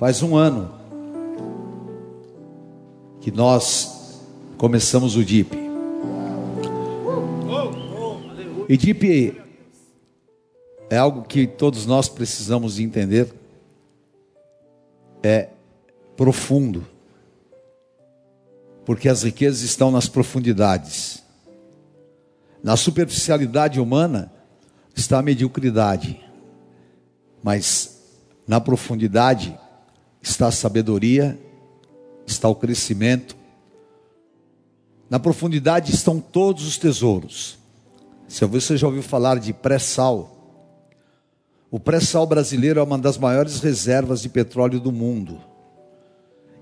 Faz um ano que nós começamos o DIP. E DIP é algo que todos nós precisamos entender. É profundo. Porque as riquezas estão nas profundidades. Na superficialidade humana está a mediocridade. Mas na profundidade está a sabedoria, está o crescimento. Na profundidade estão todos os tesouros. Se você já ouviu falar de pré-sal, o pré-sal brasileiro é uma das maiores reservas de petróleo do mundo.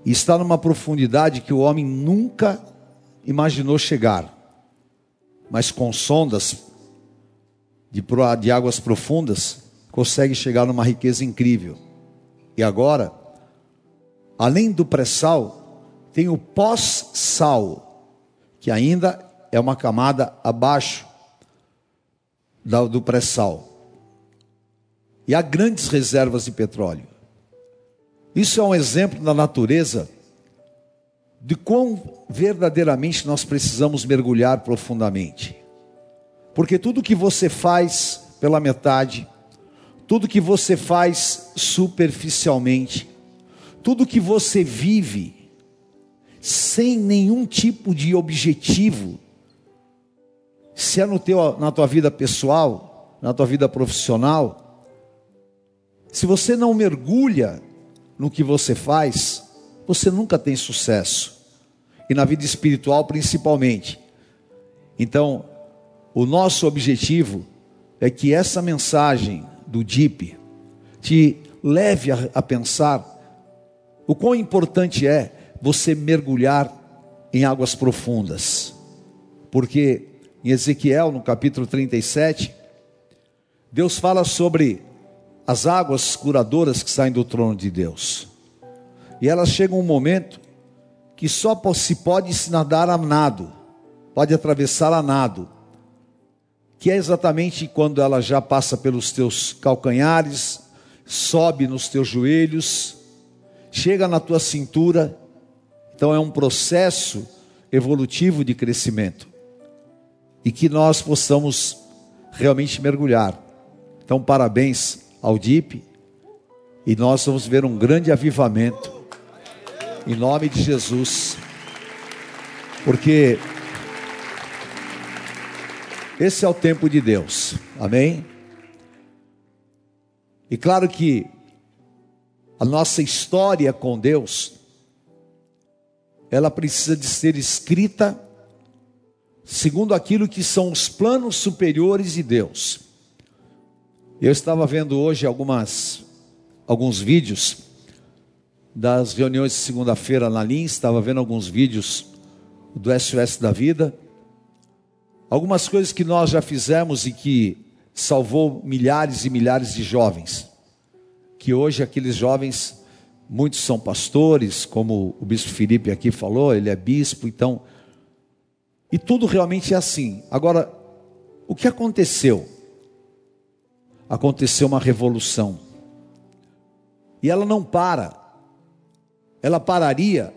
E está numa profundidade que o homem nunca imaginou chegar. Mas com sondas de, de águas profundas, consegue chegar numa riqueza incrível. E agora, além do pré-sal, tem o pós-sal, que ainda é uma camada abaixo do pré-sal. E há grandes reservas de petróleo. Isso é um exemplo da natureza de quão verdadeiramente nós precisamos mergulhar profundamente. Porque tudo que você faz pela metade, tudo que você faz superficialmente, tudo que você vive sem nenhum tipo de objetivo, se é no teu, na tua vida pessoal, na tua vida profissional, se você não mergulha no que você faz, você nunca tem sucesso. E na vida espiritual principalmente. Então, o nosso objetivo é que essa mensagem do DIP te leve a, a pensar o quão importante é você mergulhar em águas profundas. Porque em Ezequiel, no capítulo 37, Deus fala sobre as águas curadoras que saem do trono de Deus. E elas chegam um momento que só se pode se nadar a nado, pode atravessar a nado que é exatamente quando ela já passa pelos teus calcanhares, sobe nos teus joelhos, chega na tua cintura. Então é um processo evolutivo de crescimento. E que nós possamos realmente mergulhar. Então, parabéns ao DIP. E nós vamos ver um grande avivamento. Em nome de Jesus. Porque esse é o tempo de Deus. Amém? E claro que a nossa história com Deus ela precisa de ser escrita segundo aquilo que são os planos superiores de Deus. Eu estava vendo hoje algumas alguns vídeos das reuniões de segunda-feira na Lins, estava vendo alguns vídeos do SOS da Vida. Algumas coisas que nós já fizemos e que salvou milhares e milhares de jovens. Que hoje aqueles jovens, muitos são pastores, como o bispo Felipe aqui falou, ele é bispo, então. E tudo realmente é assim. Agora, o que aconteceu? Aconteceu uma revolução. E ela não para. Ela pararia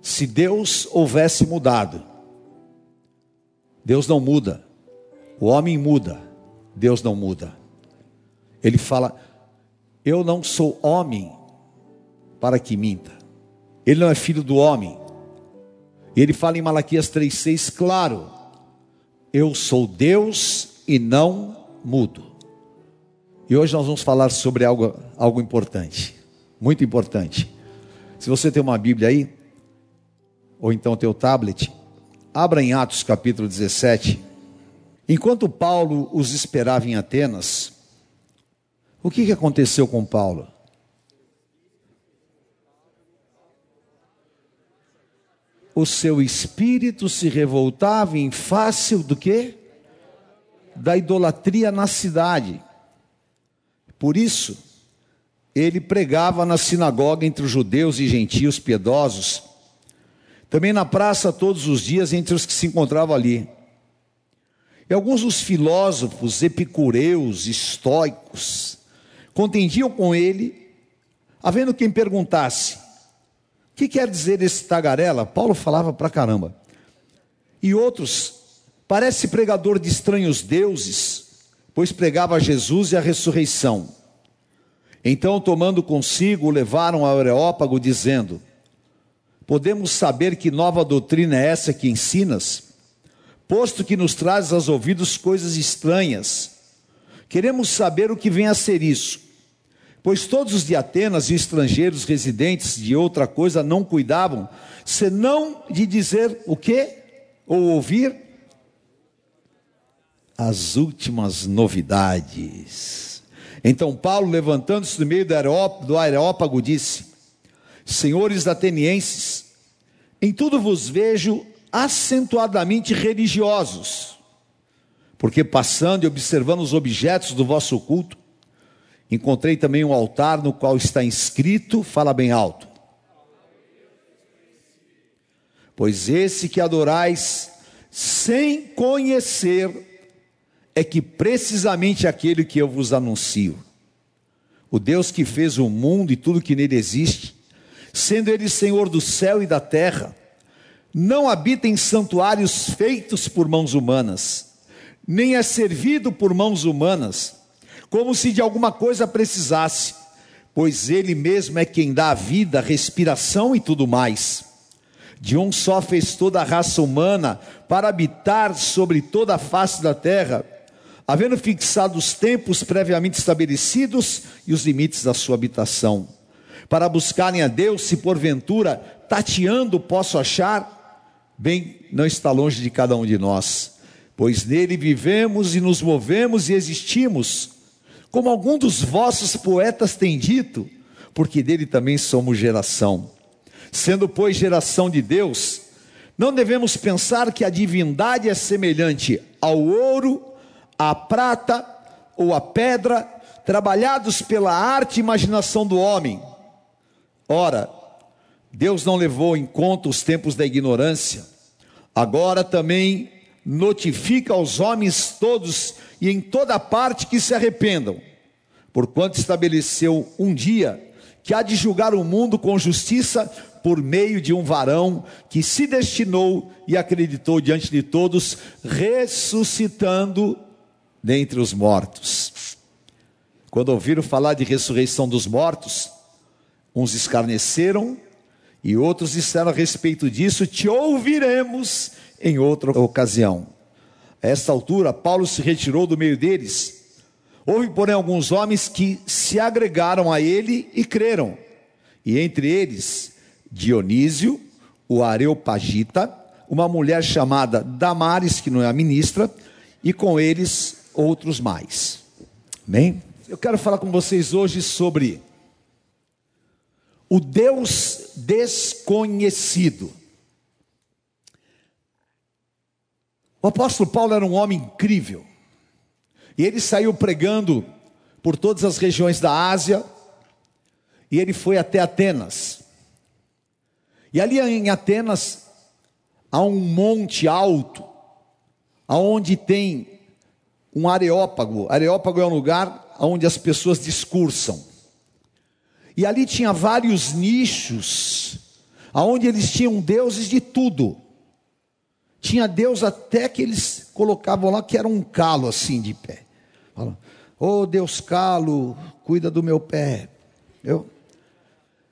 se Deus houvesse mudado. Deus não muda. O homem muda. Deus não muda. Ele fala: Eu não sou homem para que minta. Ele não é filho do homem. Ele fala em Malaquias 3,6, claro: Eu sou Deus e não mudo. E hoje nós vamos falar sobre algo, algo importante, muito importante. Se você tem uma Bíblia aí, ou então teu tablet, Abra em Atos capítulo 17. Enquanto Paulo os esperava em Atenas, o que, que aconteceu com Paulo? O seu espírito se revoltava em face do que? Da idolatria na cidade. Por isso, ele pregava na sinagoga entre os judeus e gentios piedosos também na praça todos os dias entre os que se encontravam ali. E alguns dos filósofos epicureus, estoicos, contendiam com ele, Havendo quem perguntasse: O que quer dizer esse tagarela? Paulo falava pra caramba. E outros: Parece pregador de estranhos deuses, pois pregava Jesus e a ressurreição. Então, tomando consigo, o levaram ao Areópago, dizendo: Podemos saber que nova doutrina é essa que ensinas? Posto que nos trazes aos ouvidos coisas estranhas, queremos saber o que vem a ser isso. Pois todos os de Atenas e estrangeiros residentes de outra coisa não cuidavam, senão de dizer o quê? Ou ouvir as últimas novidades. Então Paulo, levantando-se do meio do areópago, disse: Senhores atenienses, em tudo vos vejo acentuadamente religiosos, porque passando e observando os objetos do vosso culto, encontrei também um altar no qual está inscrito, fala bem alto. Pois esse que adorais sem conhecer é que precisamente aquele que eu vos anuncio, o Deus que fez o mundo e tudo que nele existe, sendo ele Senhor do céu e da terra, não habita em santuários feitos por mãos humanas, nem é servido por mãos humanas, como se de alguma coisa precisasse, pois ele mesmo é quem dá a vida, respiração e tudo mais. De um só fez toda a raça humana para habitar sobre toda a face da terra, havendo fixado os tempos previamente estabelecidos e os limites da sua habitação. Para buscarem a Deus, se porventura tateando posso achar, bem, não está longe de cada um de nós, pois nele vivemos e nos movemos e existimos, como algum dos vossos poetas tem dito, porque dele também somos geração. Sendo, pois, geração de Deus, não devemos pensar que a divindade é semelhante ao ouro, à prata ou à pedra, trabalhados pela arte e imaginação do homem Ora, Deus não levou em conta os tempos da ignorância, agora também notifica aos homens todos e em toda parte que se arrependam, porquanto estabeleceu um dia que há de julgar o mundo com justiça por meio de um varão que se destinou e acreditou diante de todos, ressuscitando dentre os mortos. Quando ouviram falar de ressurreição dos mortos, Uns escarneceram e outros disseram a respeito disso: Te ouviremos em outra ocasião. A esta altura, Paulo se retirou do meio deles. Houve, porém, alguns homens que se agregaram a ele e creram, e entre eles Dionísio, o Areopagita, uma mulher chamada Damares, que não é a ministra, e com eles outros mais. Bem, eu quero falar com vocês hoje sobre o Deus desconhecido. O apóstolo Paulo era um homem incrível. E ele saiu pregando por todas as regiões da Ásia. E ele foi até Atenas. E ali em Atenas há um monte alto, aonde tem um areópago. Areópago é um lugar onde as pessoas discursam. E ali tinha vários nichos, aonde eles tinham deuses de tudo. Tinha Deus até que eles colocavam lá que era um calo assim de pé. Ô oh, Deus calo, cuida do meu pé. Eu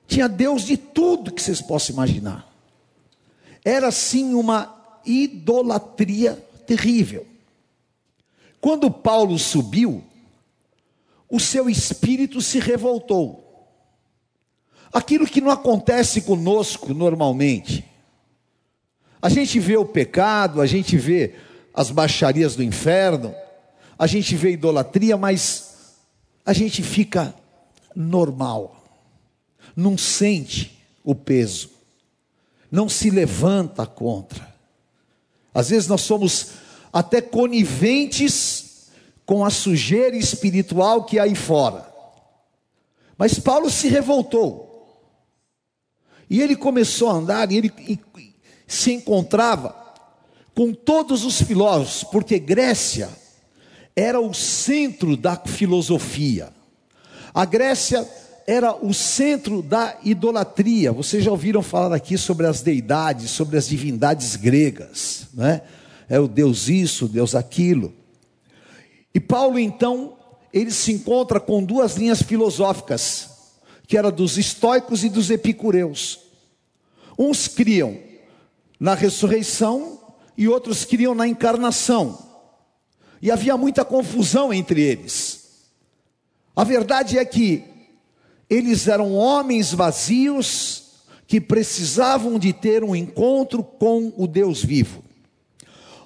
tinha Deus de tudo que vocês possam imaginar. Era assim uma idolatria terrível. Quando Paulo subiu, o seu espírito se revoltou. Aquilo que não acontece conosco normalmente. A gente vê o pecado, a gente vê as baixarias do inferno, a gente vê idolatria, mas a gente fica normal, não sente o peso, não se levanta contra. Às vezes nós somos até coniventes com a sujeira espiritual que há aí fora. Mas Paulo se revoltou. E ele começou a andar e ele se encontrava com todos os filósofos, porque Grécia era o centro da filosofia. A Grécia era o centro da idolatria. Vocês já ouviram falar aqui sobre as deidades, sobre as divindades gregas, né? É o Deus isso, Deus aquilo. E Paulo então, ele se encontra com duas linhas filosóficas, que era dos estoicos e dos epicureus. Uns criam na ressurreição e outros criam na encarnação. E havia muita confusão entre eles. A verdade é que eles eram homens vazios que precisavam de ter um encontro com o Deus vivo.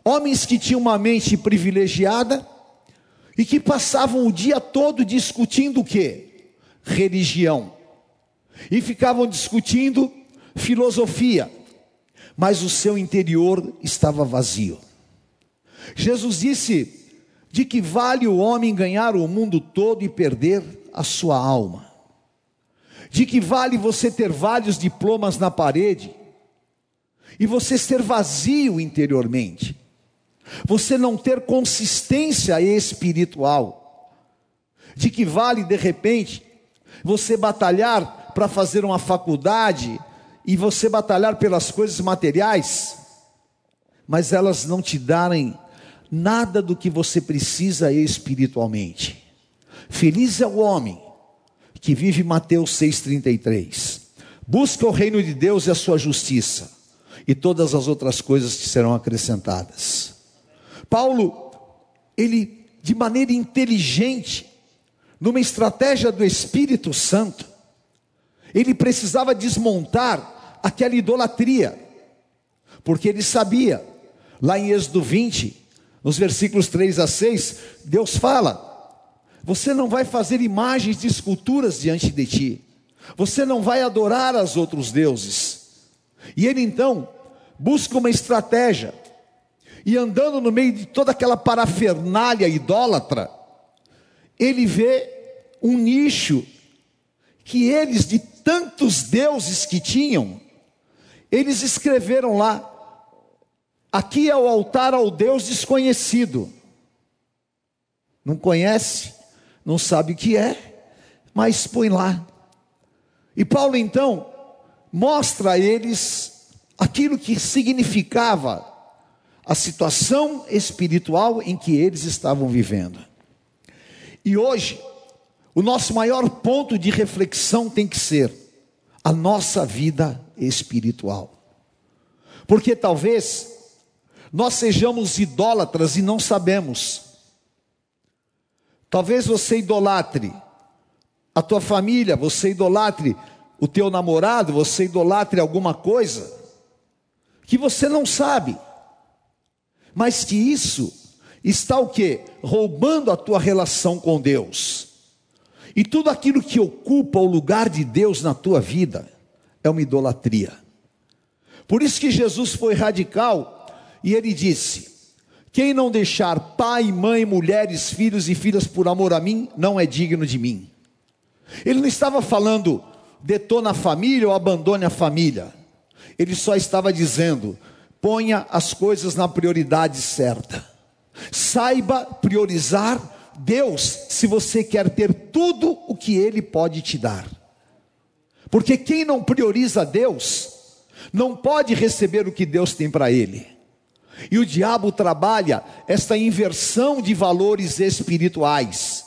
Homens que tinham uma mente privilegiada e que passavam o dia todo discutindo o quê? Religião. E ficavam discutindo filosofia, mas o seu interior estava vazio. Jesus disse: de que vale o homem ganhar o mundo todo e perder a sua alma? De que vale você ter vários diplomas na parede e você ser vazio interiormente? Você não ter consistência espiritual? De que vale de repente você batalhar para fazer uma faculdade e você batalhar pelas coisas materiais, mas elas não te darem nada do que você precisa espiritualmente. Feliz é o homem que vive Mateus 6,33. Busca o reino de Deus e a sua justiça, e todas as outras coisas te serão acrescentadas. Paulo, ele, de maneira inteligente, numa estratégia do Espírito Santo, ele precisava desmontar aquela idolatria, porque ele sabia, lá em Êxodo 20, nos versículos 3 a 6, Deus fala: você não vai fazer imagens de esculturas diante de ti. Você não vai adorar aos outros deuses. E ele então busca uma estratégia. E andando no meio de toda aquela parafernália idólatra, ele vê um nicho que eles, de tantos deuses que tinham, eles escreveram lá: aqui é o altar ao Deus desconhecido. Não conhece? não sabe o que é, mas põe lá. E Paulo então mostra a eles aquilo que significava a situação espiritual em que eles estavam vivendo. E hoje, o nosso maior ponto de reflexão tem que ser a nossa vida espiritual. Porque talvez nós sejamos idólatras e não sabemos. Talvez você idolatre a tua família, você idolatre o teu namorado, você idolatre alguma coisa que você não sabe. Mas que isso está o que? Roubando a tua relação com Deus. E tudo aquilo que ocupa o lugar de Deus na tua vida é uma idolatria. Por isso que Jesus foi radical e ele disse: quem não deixar pai, mãe, mulheres, filhos e filhas por amor a mim, não é digno de mim. Ele não estava falando detona a família ou abandone a família. Ele só estava dizendo: ponha as coisas na prioridade certa. Saiba priorizar Deus se você quer ter tudo o que Ele pode te dar. Porque quem não prioriza Deus, não pode receber o que Deus tem para ele. E o diabo trabalha esta inversão de valores espirituais.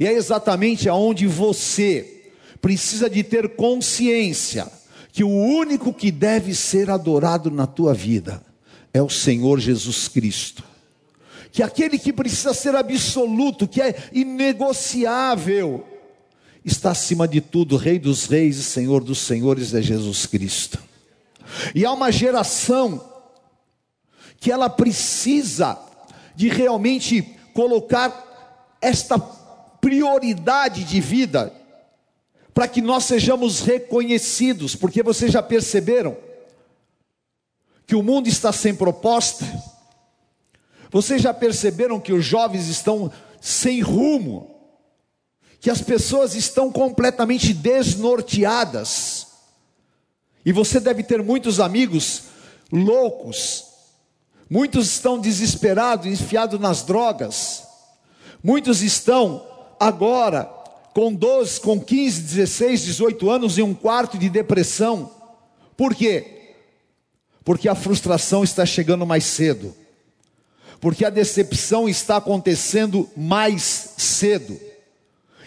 E é exatamente aonde você precisa de ter consciência que o único que deve ser adorado na tua vida é o Senhor Jesus Cristo. Que aquele que precisa ser absoluto, que é inegociável, está acima de tudo, Rei dos Reis e Senhor dos Senhores é Jesus Cristo. E há uma geração que ela precisa de realmente colocar esta prioridade de vida para que nós sejamos reconhecidos, porque vocês já perceberam que o mundo está sem proposta. Vocês já perceberam que os jovens estão sem rumo, que as pessoas estão completamente desnorteadas. E você deve ter muitos amigos loucos, Muitos estão desesperados, enfiados nas drogas. Muitos estão agora com 12, com 15, 16, 18 anos em um quarto de depressão. Por quê? Porque a frustração está chegando mais cedo. Porque a decepção está acontecendo mais cedo.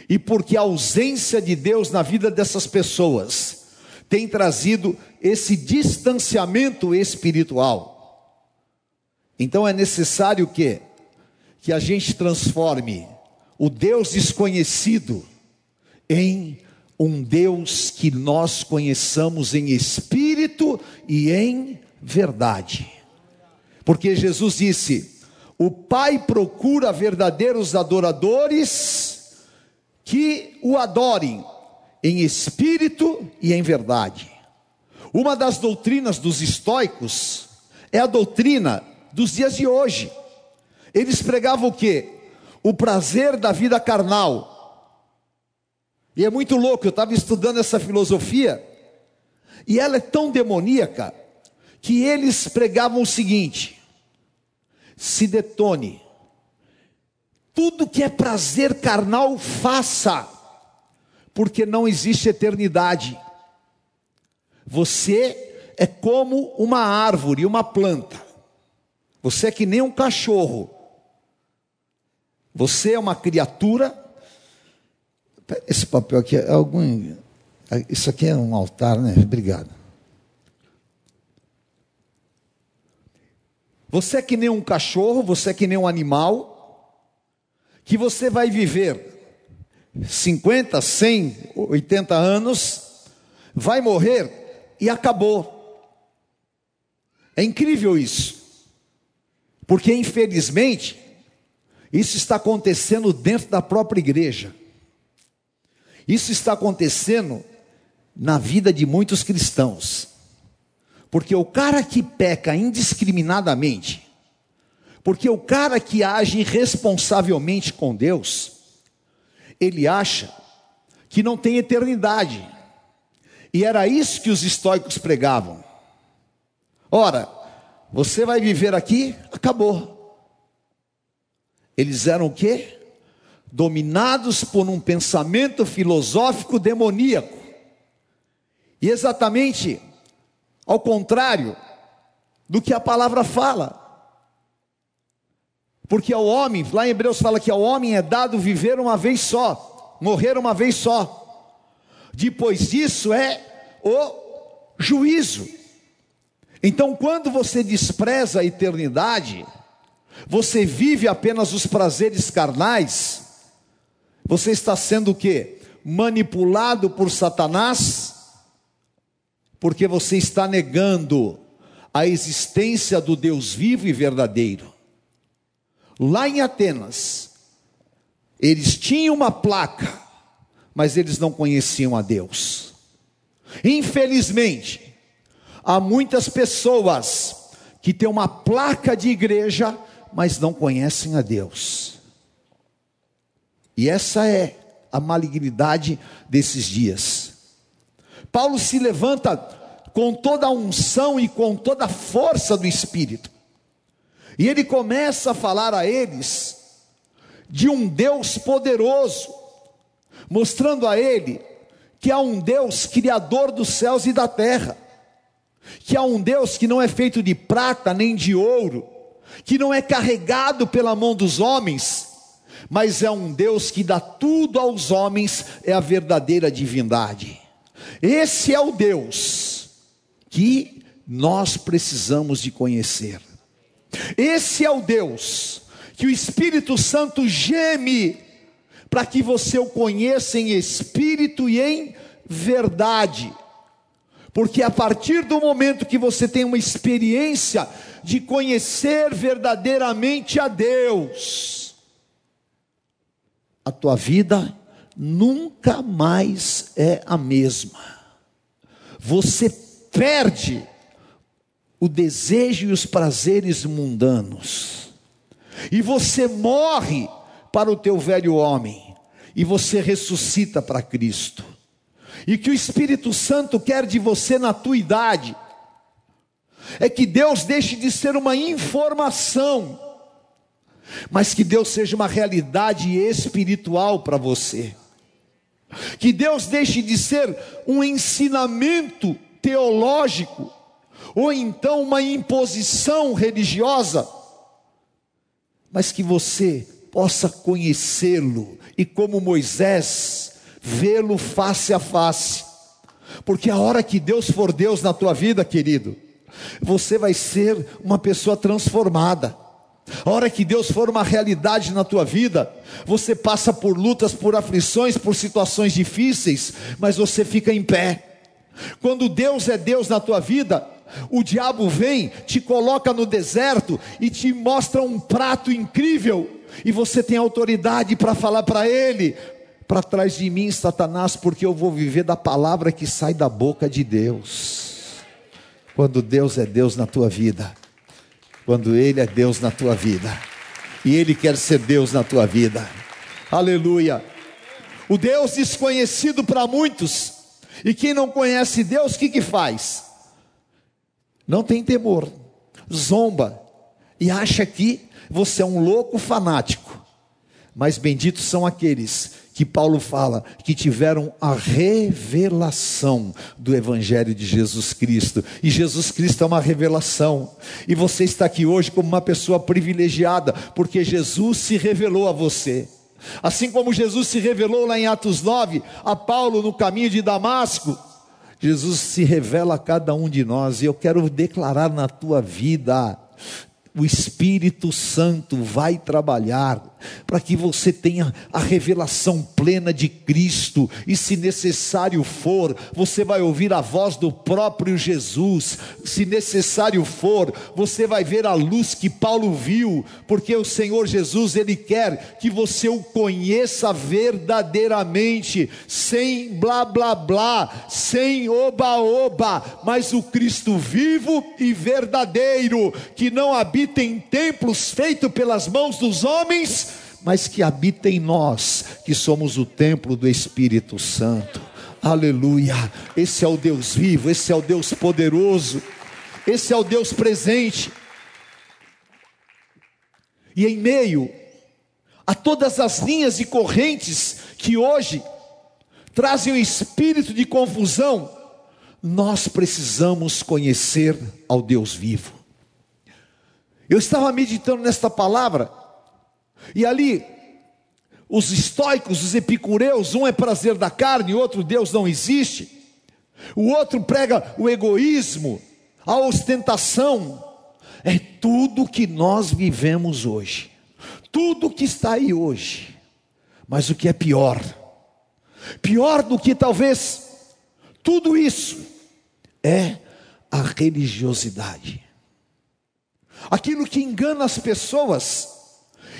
E porque a ausência de Deus na vida dessas pessoas tem trazido esse distanciamento espiritual. Então é necessário que que a gente transforme o Deus desconhecido em um Deus que nós conheçamos em espírito e em verdade. Porque Jesus disse: O Pai procura verdadeiros adoradores que o adorem em espírito e em verdade. Uma das doutrinas dos estoicos é a doutrina dos dias de hoje. Eles pregavam o que? O prazer da vida carnal e é muito louco, eu estava estudando essa filosofia, e ela é tão demoníaca, que eles pregavam o seguinte: se detone, tudo que é prazer carnal, faça, porque não existe eternidade. Você é como uma árvore, uma planta, você é que nem um cachorro, você é uma criatura esse papel aqui é algum. Isso aqui é um altar, né? Obrigado. Você é que nem um cachorro, você é que nem um animal, que você vai viver 50, 100, 80 anos, vai morrer e acabou. É incrível isso, porque infelizmente, isso está acontecendo dentro da própria igreja. Isso está acontecendo na vida de muitos cristãos. Porque o cara que peca indiscriminadamente, porque o cara que age irresponsavelmente com Deus, ele acha que não tem eternidade. E era isso que os estoicos pregavam. Ora, você vai viver aqui, acabou. Eles eram o quê? dominados por um pensamento filosófico demoníaco. E exatamente ao contrário do que a palavra fala. Porque ao homem, lá em Hebreus fala que ao homem é dado viver uma vez só, morrer uma vez só. Depois disso é o juízo. Então, quando você despreza a eternidade, você vive apenas os prazeres carnais, você está sendo o quê? Manipulado por Satanás, porque você está negando a existência do Deus vivo e verdadeiro. Lá em Atenas, eles tinham uma placa, mas eles não conheciam a Deus. Infelizmente, há muitas pessoas que têm uma placa de igreja, mas não conhecem a Deus. E essa é a malignidade desses dias. Paulo se levanta com toda a unção e com toda a força do Espírito. E ele começa a falar a eles de um Deus poderoso, mostrando a ele que há um Deus criador dos céus e da terra, que há um Deus que não é feito de prata nem de ouro, que não é carregado pela mão dos homens, mas é um Deus que dá tudo aos homens, é a verdadeira divindade. Esse é o Deus que nós precisamos de conhecer. Esse é o Deus que o Espírito Santo geme para que você o conheça em espírito e em verdade. Porque a partir do momento que você tem uma experiência de conhecer verdadeiramente a Deus, a tua vida nunca mais é a mesma. Você perde o desejo e os prazeres mundanos. E você morre para o teu velho homem e você ressuscita para Cristo. E que o Espírito Santo quer de você na tua idade é que Deus deixe de ser uma informação mas que Deus seja uma realidade espiritual para você. Que Deus deixe de ser um ensinamento teológico, ou então uma imposição religiosa, mas que você possa conhecê-lo e, como Moisés, vê-lo face a face, porque a hora que Deus for Deus na tua vida, querido, você vai ser uma pessoa transformada. A hora que Deus for uma realidade na tua vida, você passa por lutas, por aflições, por situações difíceis, mas você fica em pé. Quando Deus é Deus na tua vida, o diabo vem, te coloca no deserto e te mostra um prato incrível, e você tem autoridade para falar para ele: para trás de mim, Satanás, porque eu vou viver da palavra que sai da boca de Deus. Quando Deus é Deus na tua vida, quando Ele é Deus na tua vida, e Ele quer ser Deus na tua vida, aleluia. O Deus desconhecido para muitos, e quem não conhece Deus, o que, que faz? Não tem temor, zomba, e acha que você é um louco fanático, mas benditos são aqueles que Paulo fala que tiveram a revelação do Evangelho de Jesus Cristo. E Jesus Cristo é uma revelação. E você está aqui hoje como uma pessoa privilegiada, porque Jesus se revelou a você. Assim como Jesus se revelou lá em Atos 9 a Paulo no caminho de Damasco, Jesus se revela a cada um de nós, e eu quero declarar na tua vida o Espírito Santo vai trabalhar para que você tenha a revelação plena de Cristo, e se necessário for, você vai ouvir a voz do próprio Jesus, se necessário for, você vai ver a luz que Paulo viu, porque o Senhor Jesus, Ele quer que você o conheça verdadeiramente, sem blá blá blá, sem oba-oba, mas o Cristo vivo e verdadeiro, que não habita em templos feitos pelas mãos dos homens, mas que habita em nós, que somos o templo do Espírito Santo. Aleluia! Esse é o Deus vivo, esse é o Deus poderoso, esse é o Deus presente. E em meio a todas as linhas e correntes que hoje trazem o espírito de confusão, nós precisamos conhecer ao Deus vivo. Eu estava meditando nesta palavra e ali, os estoicos, os epicureus, um é prazer da carne, outro Deus não existe. O outro prega o egoísmo, a ostentação. É tudo que nós vivemos hoje. Tudo que está aí hoje. Mas o que é pior? Pior do que talvez tudo isso é a religiosidade. Aquilo que engana as pessoas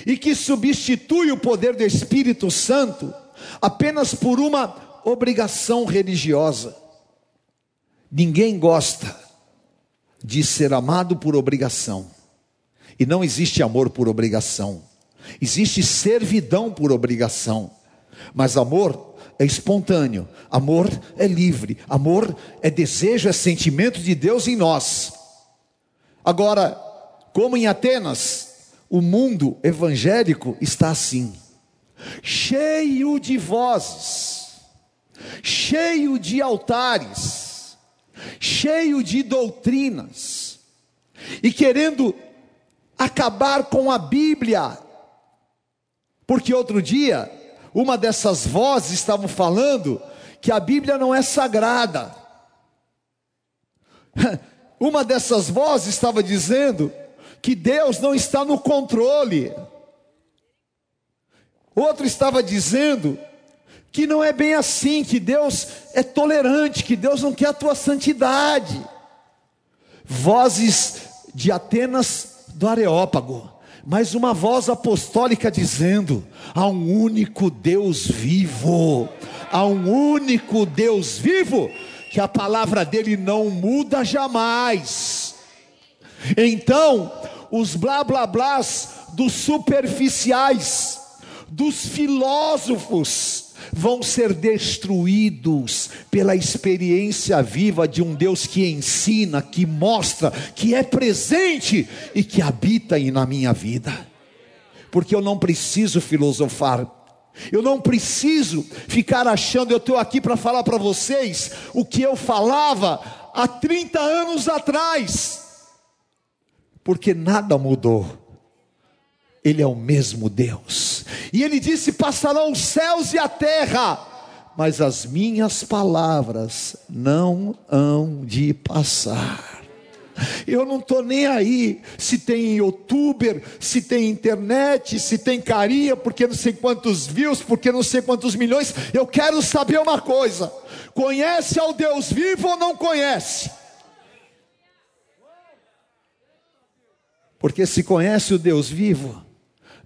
e que substitui o poder do Espírito Santo apenas por uma obrigação religiosa. Ninguém gosta de ser amado por obrigação, e não existe amor por obrigação, existe servidão por obrigação, mas amor é espontâneo, amor é livre, amor é desejo, é sentimento de Deus em nós. Agora, como em Atenas, o mundo evangélico está assim, cheio de vozes, cheio de altares, cheio de doutrinas, e querendo acabar com a Bíblia, porque outro dia, uma dessas vozes estavam falando que a Bíblia não é sagrada. Uma dessas vozes estava dizendo que Deus não está no controle. Outro estava dizendo que não é bem assim, que Deus é tolerante, que Deus não quer a tua santidade. Vozes de Atenas do Areópago, mas uma voz apostólica dizendo: há um único Deus vivo, há um único Deus vivo, que a palavra dele não muda jamais. Então, os blá blá blás dos superficiais, dos filósofos, vão ser destruídos pela experiência viva de um Deus que ensina, que mostra, que é presente e que habita na minha vida. Porque eu não preciso filosofar, Eu não preciso ficar achando, eu estou aqui para falar para vocês o que eu falava há 30 anos atrás, porque nada mudou. Ele é o mesmo Deus, e Ele disse: passarão os céus e a terra, mas as minhas palavras não hão de passar. Eu não estou nem aí se tem youtuber, se tem internet, se tem carinha, porque não sei quantos views, porque não sei quantos milhões. Eu quero saber uma coisa: conhece ao Deus vivo ou não conhece? Porque se conhece o Deus vivo,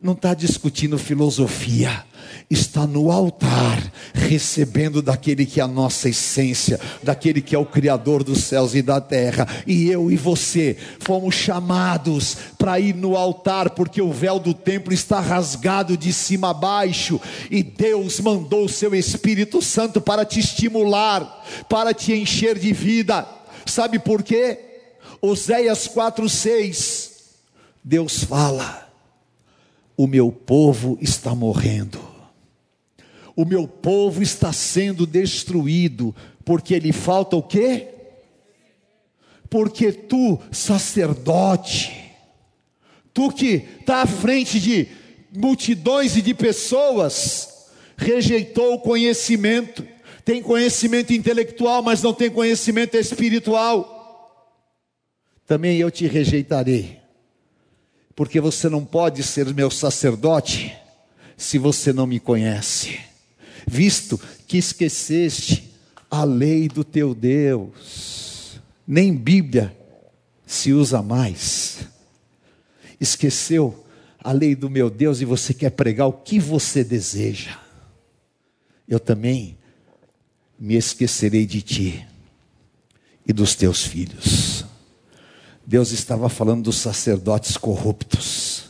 não está discutindo filosofia, está no altar, recebendo daquele que é a nossa essência, daquele que é o Criador dos céus e da terra. E eu e você fomos chamados para ir no altar, porque o véu do templo está rasgado de cima a baixo, e Deus mandou o seu Espírito Santo para te estimular, para te encher de vida. Sabe por quê? Oséias 4,6, Deus fala: O meu povo está morrendo o meu povo está sendo destruído, porque lhe falta o quê? Porque tu, sacerdote, tu que está à frente de multidões e de pessoas, rejeitou o conhecimento, tem conhecimento intelectual, mas não tem conhecimento espiritual. Também eu te rejeitarei, porque você não pode ser meu sacerdote se você não me conhece visto que esqueceste a lei do teu Deus. Nem Bíblia se usa mais. Esqueceu a lei do meu Deus e você quer pregar o que você deseja. Eu também me esquecerei de ti e dos teus filhos. Deus estava falando dos sacerdotes corruptos,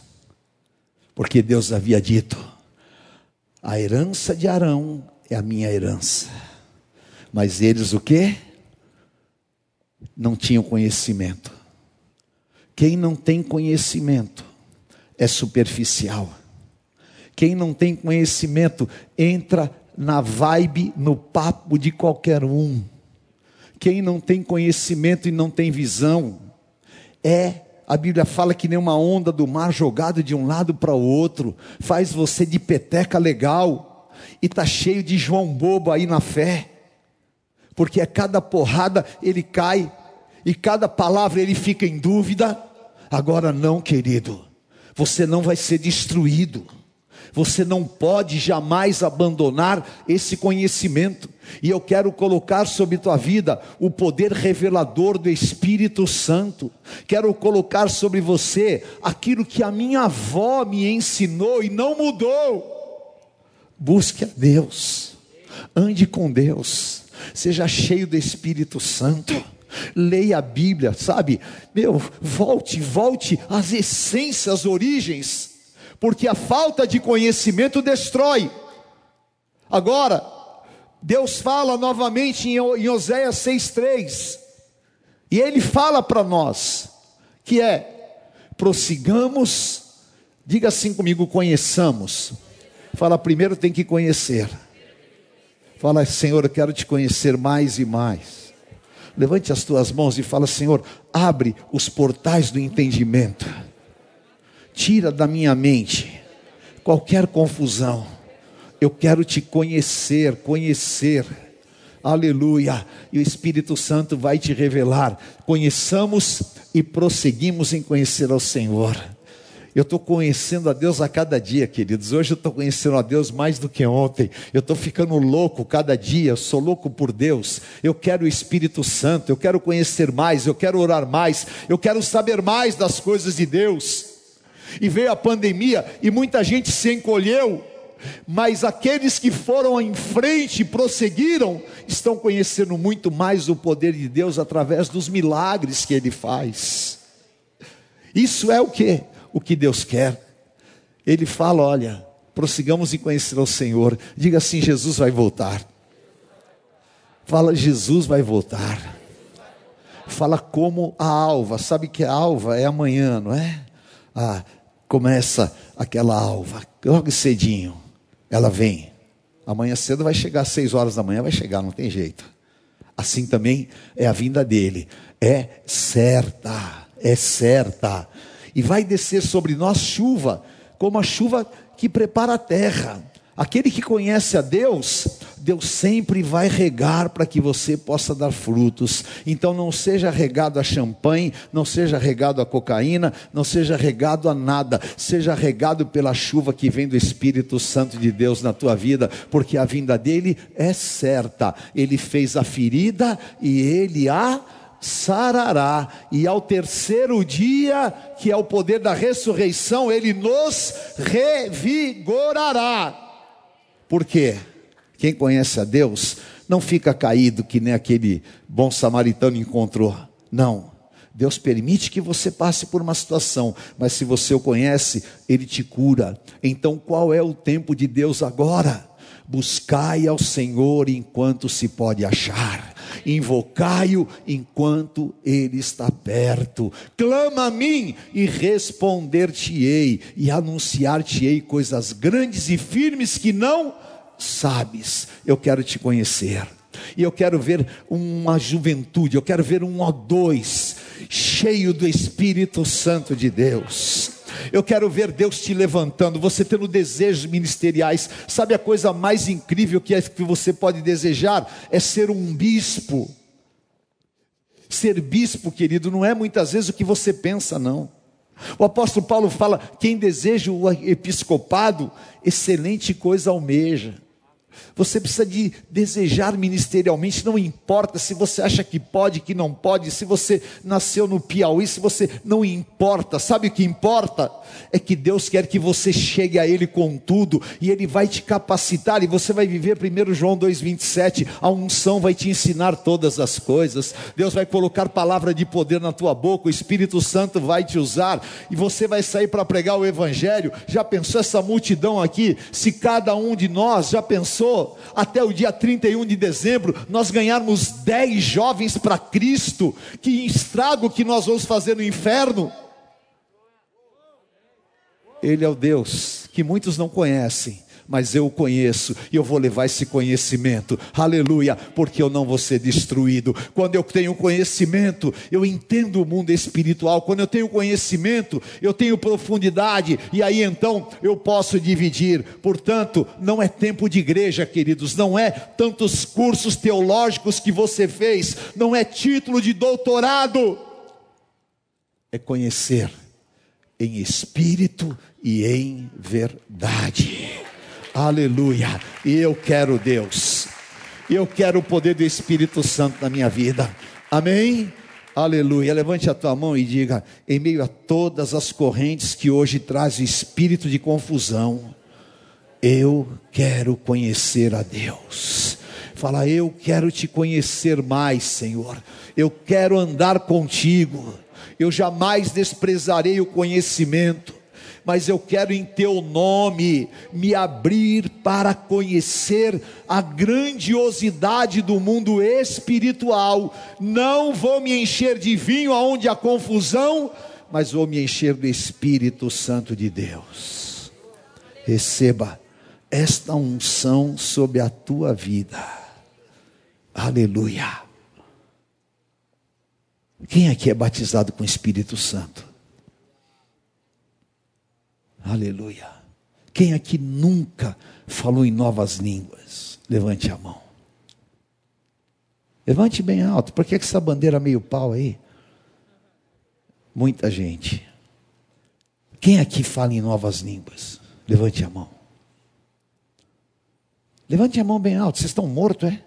porque Deus havia dito: a herança de Arão é a minha herança. Mas eles o que? Não tinham conhecimento. Quem não tem conhecimento é superficial. Quem não tem conhecimento entra na vibe, no papo de qualquer um. Quem não tem conhecimento e não tem visão é a Bíblia fala que nem uma onda do mar jogada de um lado para o outro, faz você de peteca legal, e está cheio de João bobo aí na fé, porque a cada porrada ele cai, e cada palavra ele fica em dúvida. Agora não, querido, você não vai ser destruído. Você não pode jamais abandonar esse conhecimento. E eu quero colocar sobre tua vida o poder revelador do Espírito Santo. Quero colocar sobre você aquilo que a minha avó me ensinou e não mudou. Busque a Deus. Ande com Deus. Seja cheio do Espírito Santo leia a Bíblia, sabe? Meu, volte, volte às essências, às origens porque a falta de conhecimento destrói. Agora, Deus fala novamente em Oséias 6,3, e Ele fala para nós, que é, prossigamos, diga assim comigo, conheçamos. Fala, primeiro tem que conhecer. Fala, Senhor, eu quero te conhecer mais e mais. Levante as tuas mãos e fala, Senhor, abre os portais do entendimento tira da minha mente qualquer confusão. Eu quero te conhecer, conhecer. Aleluia. E o Espírito Santo vai te revelar. Conheçamos e prosseguimos em conhecer ao Senhor. Eu estou conhecendo a Deus a cada dia, queridos. Hoje eu estou conhecendo a Deus mais do que ontem. Eu estou ficando louco cada dia. Eu sou louco por Deus. Eu quero o Espírito Santo. Eu quero conhecer mais. Eu quero orar mais. Eu quero saber mais das coisas de Deus e veio a pandemia e muita gente se encolheu, mas aqueles que foram em frente e prosseguiram, estão conhecendo muito mais o poder de Deus através dos milagres que Ele faz. Isso é o que? O que Deus quer. Ele fala: olha, prossigamos em conhecer o Senhor. Diga assim: Jesus vai voltar. Fala, Jesus vai voltar. Fala como a alva. Sabe que a alva é amanhã, não é? Ah, começa aquela alva, logo cedinho. ela vem. Amanhã cedo vai chegar, às seis horas da manhã vai chegar, não tem jeito. Assim também é a vinda dele. É certa, é certa. E vai descer sobre nós chuva, como a chuva que prepara a terra. Aquele que conhece a Deus, Deus sempre vai regar para que você possa dar frutos. Então não seja regado a champanhe, não seja regado a cocaína, não seja regado a nada, seja regado pela chuva que vem do Espírito Santo de Deus na tua vida, porque a vinda dele é certa. Ele fez a ferida e ele a sarará, e ao terceiro dia, que é o poder da ressurreição, ele nos revigorará. Por quê? Quem conhece a Deus não fica caído que nem aquele bom samaritano encontrou. Não. Deus permite que você passe por uma situação, mas se você o conhece, ele te cura. Então, qual é o tempo de Deus agora? Buscai ao Senhor enquanto se pode achar, invocai-o enquanto ele está perto. Clama a mim e responder-te-ei, e anunciar-te-ei coisas grandes e firmes que não sabes, eu quero te conhecer. E eu quero ver uma juventude, eu quero ver um O2 cheio do Espírito Santo de Deus. Eu quero ver Deus te levantando, você tendo desejos ministeriais. Sabe a coisa mais incrível que, é, que você pode desejar? É ser um bispo. Ser bispo, querido, não é muitas vezes o que você pensa, não. O apóstolo Paulo fala: quem deseja o episcopado, excelente coisa almeja. Você precisa de desejar ministerialmente, não importa se você acha que pode, que não pode, se você nasceu no Piauí, se você não importa. Sabe o que importa? É que Deus quer que você chegue a ele com tudo e ele vai te capacitar e você vai viver 1 João 2:27, a unção vai te ensinar todas as coisas. Deus vai colocar palavra de poder na tua boca, o Espírito Santo vai te usar e você vai sair para pregar o evangelho. Já pensou essa multidão aqui? Se cada um de nós já pensou até o dia 31 de dezembro nós ganharmos 10 jovens para Cristo, que estrago que nós vamos fazer no inferno. Ele é o Deus que muitos não conhecem, mas eu o conheço e eu vou levar esse conhecimento, aleluia, porque eu não vou ser destruído. Quando eu tenho conhecimento, eu entendo o mundo espiritual. Quando eu tenho conhecimento, eu tenho profundidade, e aí então eu posso dividir. Portanto, não é tempo de igreja, queridos, não é tantos cursos teológicos que você fez, não é título de doutorado, é conhecer em espírito e em verdade. Aleluia. E eu quero Deus. Eu quero o poder do Espírito Santo na minha vida. Amém? Aleluia. Levante a tua mão e diga: em meio a todas as correntes que hoje trazem espírito de confusão, eu quero conhecer a Deus. Fala, eu quero te conhecer mais, Senhor. Eu quero andar contigo. Eu jamais desprezarei o conhecimento mas eu quero em teu nome me abrir para conhecer a grandiosidade do mundo espiritual. Não vou me encher de vinho aonde há confusão, mas vou me encher do Espírito Santo de Deus. Receba esta unção sobre a tua vida. Aleluia. Quem aqui é batizado com o Espírito Santo? Aleluia. Quem aqui nunca falou em novas línguas? Levante a mão. Levante bem alto. Por que essa bandeira meio pau aí? Muita gente. Quem aqui fala em novas línguas? Levante a mão. Levante a mão bem alto. Vocês estão mortos, é?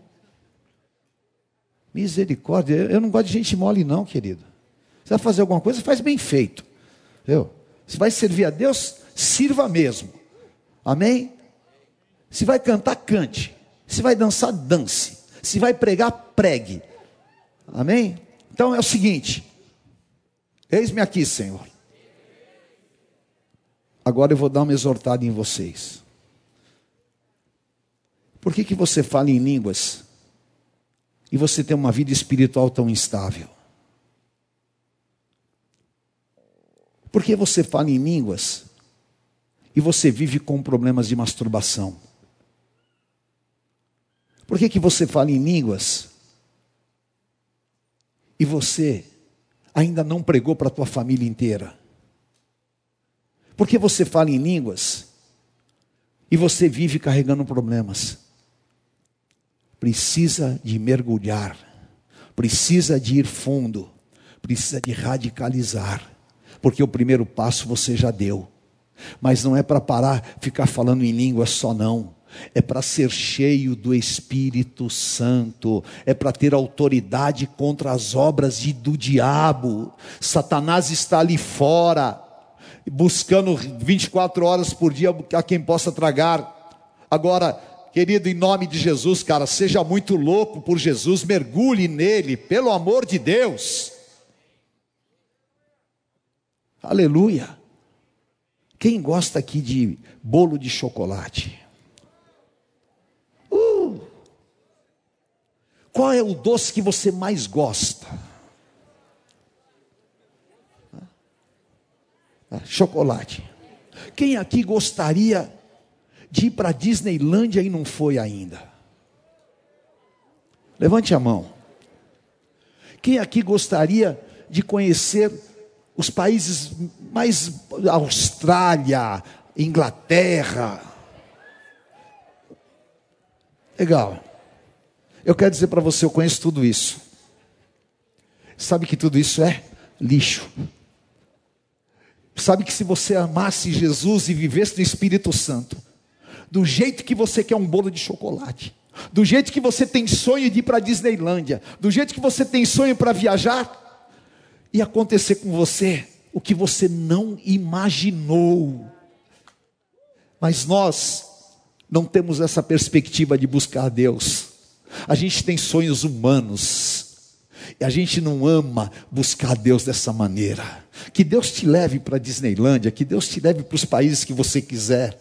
Misericórdia. Eu não gosto de gente mole, não, querido. Você vai fazer alguma coisa, faz bem feito. Viu? Você vai servir a Deus, sirva mesmo. Amém? Se vai cantar, cante. Se vai dançar, dance. Se vai pregar, pregue. Amém? Então é o seguinte: eis-me aqui, Senhor. Agora eu vou dar uma exortada em vocês. Por que, que você fala em línguas e você tem uma vida espiritual tão instável? Por que você fala em línguas e você vive com problemas de masturbação. Por que, que você fala em línguas e você ainda não pregou para a tua família inteira? Por que você fala em línguas e você vive carregando problemas? Precisa de mergulhar, precisa de ir fundo, precisa de radicalizar, porque o primeiro passo você já deu. Mas não é para parar, ficar falando em línguas só não é para ser cheio do Espírito Santo, é para ter autoridade contra as obras de, do diabo. Satanás está ali fora, buscando 24 horas por dia a quem possa tragar. Agora, querido, em nome de Jesus, cara, seja muito louco por Jesus, mergulhe nele, pelo amor de Deus. Aleluia. Quem gosta aqui de bolo de chocolate? Qual é o doce que você mais gosta? Ah, chocolate. Quem aqui gostaria de ir para Disneylândia e não foi ainda? Levante a mão. Quem aqui gostaria de conhecer os países mais Austrália, Inglaterra? Legal. Eu quero dizer para você, eu conheço tudo isso. Sabe que tudo isso é lixo. Sabe que se você amasse Jesus e vivesse no Espírito Santo, do jeito que você quer um bolo de chocolate, do jeito que você tem sonho de ir para a Disneylândia, do jeito que você tem sonho para viajar, ia acontecer com você o que você não imaginou. Mas nós não temos essa perspectiva de buscar Deus. A gente tem sonhos humanos. E a gente não ama buscar Deus dessa maneira. Que Deus te leve para a Disneylândia, que Deus te leve para os países que você quiser.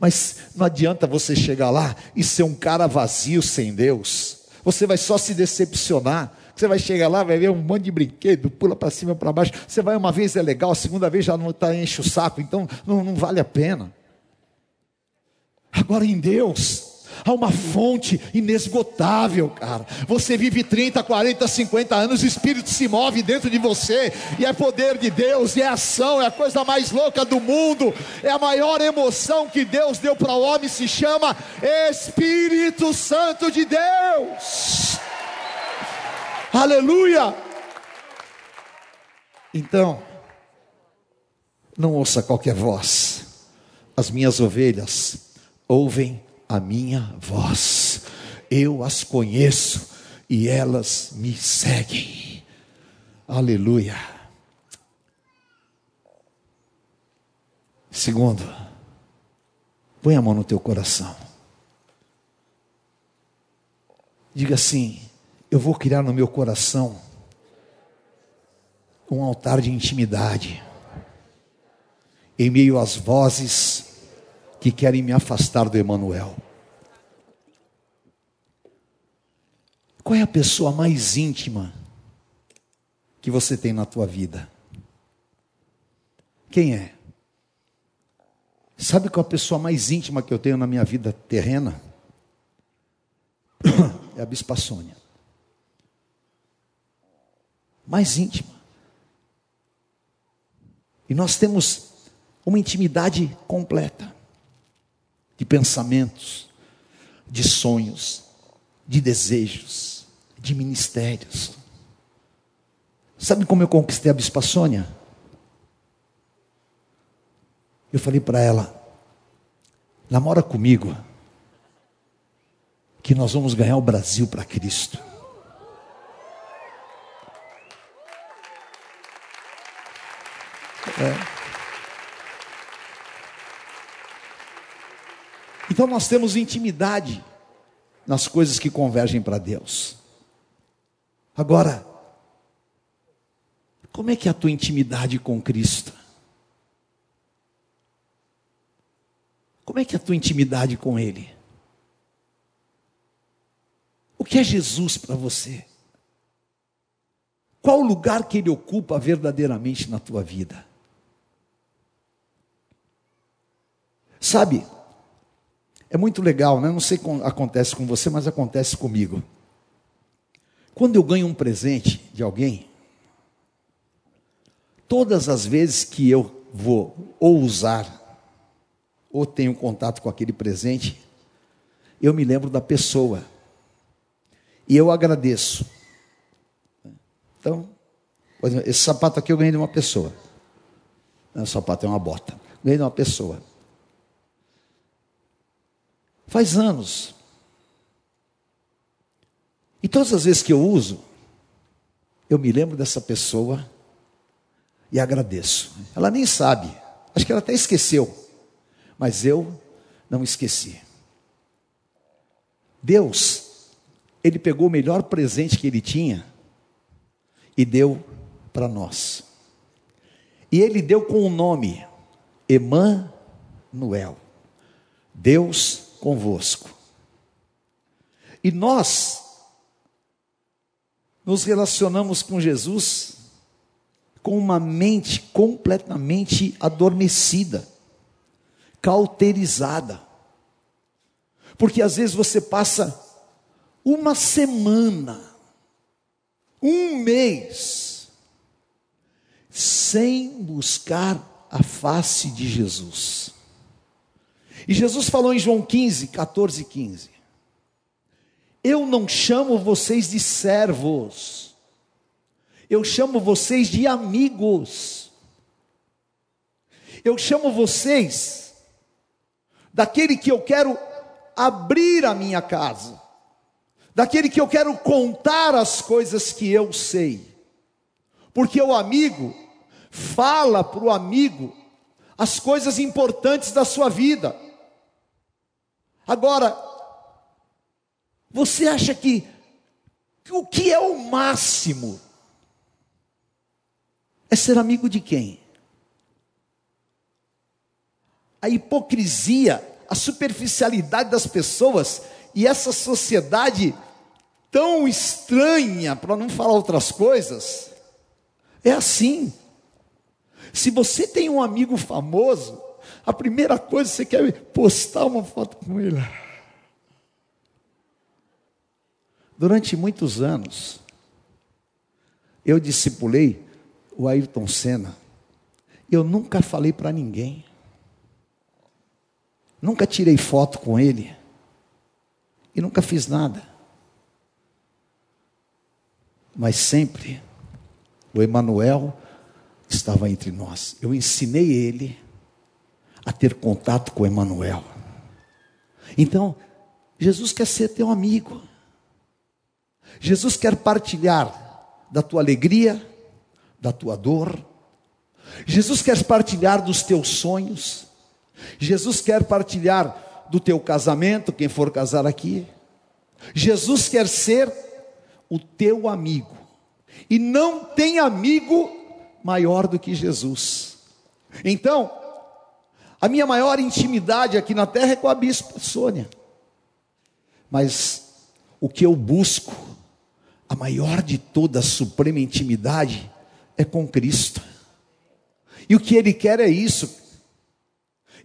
Mas não adianta você chegar lá e ser um cara vazio sem Deus. Você vai só se decepcionar. Você vai chegar lá, vai ver um monte de brinquedo, pula para cima, para baixo. Você vai uma vez é legal, a segunda vez já não está enche o saco, então não, não vale a pena. Agora em Deus, há uma fonte inesgotável, cara. Você vive 30, 40, 50 anos, o Espírito se move dentro de você, e é poder de Deus, e é ação, é a coisa mais louca do mundo, é a maior emoção que Deus deu para o homem, se chama Espírito Santo de Deus. Aleluia! Então, não ouça qualquer voz, as minhas ovelhas ouvem a minha voz. Eu as conheço e elas me seguem. Aleluia. Segundo, põe a mão no teu coração. Diga assim: Eu vou criar no meu coração um altar de intimidade, em meio às vozes que querem me afastar do Emanuel. Qual é a pessoa mais íntima que você tem na tua vida? Quem é? Sabe qual é a pessoa mais íntima que eu tenho na minha vida terrena? É a Bispa Sônia. Mais íntima. E nós temos uma intimidade completa de pensamentos, de sonhos, de desejos, de ministérios. Sabe como eu conquistei a Bispa Sônia? Eu falei para ela: namora comigo, que nós vamos ganhar o Brasil para Cristo. É. Então nós temos intimidade nas coisas que convergem para Deus. Agora, como é que é a tua intimidade com Cristo? Como é que é a tua intimidade com Ele? O que é Jesus para você? Qual o lugar que Ele ocupa verdadeiramente na tua vida? Sabe, É muito legal, né? Não sei como acontece com você, mas acontece comigo. Quando eu ganho um presente de alguém, todas as vezes que eu vou ou usar ou tenho contato com aquele presente, eu me lembro da pessoa. E eu agradeço. Então, exemplo, esse sapato aqui eu ganhei de uma pessoa. Não, o sapato é uma bota. Ganhei de uma pessoa. Faz anos. E todas as vezes que eu uso, eu me lembro dessa pessoa e agradeço. Ela nem sabe, acho que ela até esqueceu, mas eu não esqueci. Deus, Ele pegou o melhor presente que Ele tinha e deu para nós. E Ele deu com o nome Emanuel, Deus convosco. E nós nos relacionamos com Jesus com uma mente completamente adormecida, cauterizada. Porque às vezes você passa uma semana, um mês, sem buscar a face de Jesus. E Jesus falou em João 15, 14 e 15: Eu não chamo vocês de servos, eu chamo vocês de amigos. Eu chamo vocês daquele que eu quero abrir a minha casa, daquele que eu quero contar as coisas que eu sei, porque o amigo fala para o amigo as coisas importantes da sua vida. Agora, você acha que o que é o máximo? É ser amigo de quem? A hipocrisia, a superficialidade das pessoas e essa sociedade tão estranha, para não falar outras coisas, é assim. Se você tem um amigo famoso, a primeira coisa que você quer é postar uma foto com ele. Durante muitos anos, eu discipulei o Ayrton Senna. Eu nunca falei para ninguém. Nunca tirei foto com ele. E nunca fiz nada. Mas sempre o Emanuel estava entre nós. Eu ensinei ele a ter contato com Emmanuel. Então, Jesus quer ser teu amigo. Jesus quer partilhar da tua alegria, da tua dor. Jesus quer partilhar dos teus sonhos. Jesus quer partilhar do teu casamento, quem for casar aqui. Jesus quer ser o teu amigo. E não tem amigo maior do que Jesus. Então, a minha maior intimidade aqui na terra é com a bispa Sônia. Mas o que eu busco, a maior de toda a suprema intimidade, é com Cristo. E o que Ele quer é isso.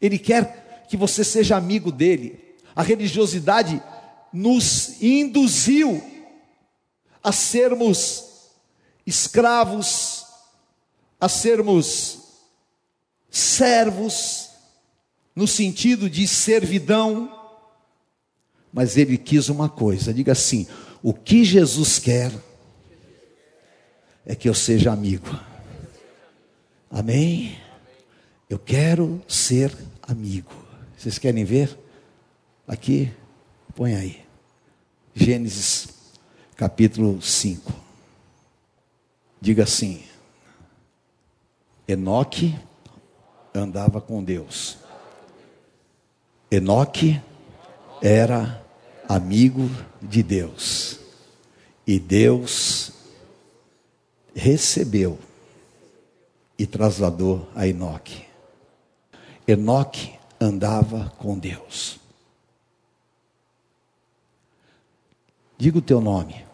Ele quer que você seja amigo dele. A religiosidade nos induziu a sermos escravos, a sermos servos, no sentido de servidão, mas ele quis uma coisa, diga assim: o que Jesus quer é que eu seja amigo. Amém? Eu quero ser amigo. Vocês querem ver? Aqui, põe aí. Gênesis capítulo 5. Diga assim: Enoque andava com Deus. Enoque era amigo de Deus. E Deus recebeu e trasladou a Enoque. Enoque andava com Deus. Diga o teu nome.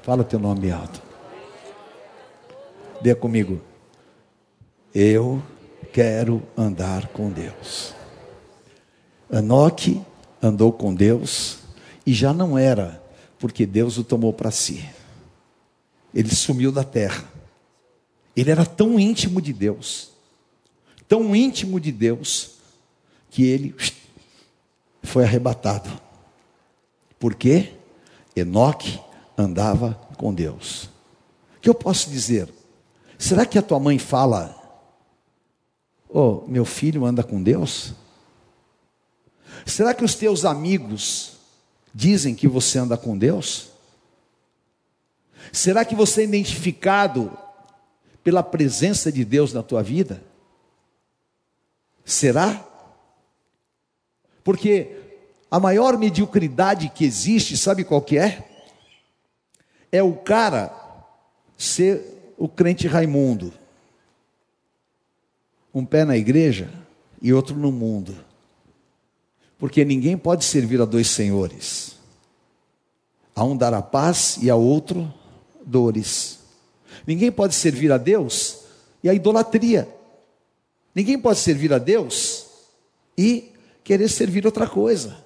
Fala teu nome alto. Dê comigo. Eu quero andar com Deus. Enoque andou com Deus e já não era, porque Deus o tomou para si. Ele sumiu da terra. Ele era tão íntimo de Deus, tão íntimo de Deus, que ele foi arrebatado. Por quê? Enoque andava com Deus. O que eu posso dizer? Será que a tua mãe fala, oh, meu filho anda com Deus? Será que os teus amigos dizem que você anda com Deus? Será que você é identificado pela presença de Deus na tua vida? Será? Porque a maior mediocridade que existe, sabe qual que é? É o cara ser o crente Raimundo. Um pé na igreja e outro no mundo. Porque ninguém pode servir a dois senhores. A um dar a paz e a outro dores. Ninguém pode servir a Deus e a idolatria. Ninguém pode servir a Deus e querer servir outra coisa.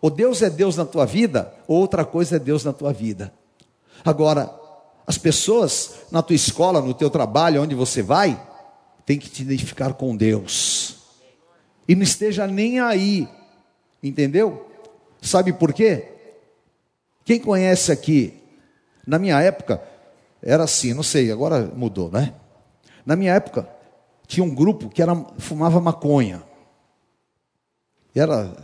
Ou Deus é Deus na tua vida, ou outra coisa é Deus na tua vida. Agora, as pessoas na tua escola, no teu trabalho, onde você vai, tem que te identificar com Deus. E não esteja nem aí. Entendeu? Sabe por quê? Quem conhece aqui, na minha época, era assim, não sei, agora mudou, né? Na minha época, tinha um grupo que era, fumava maconha. Era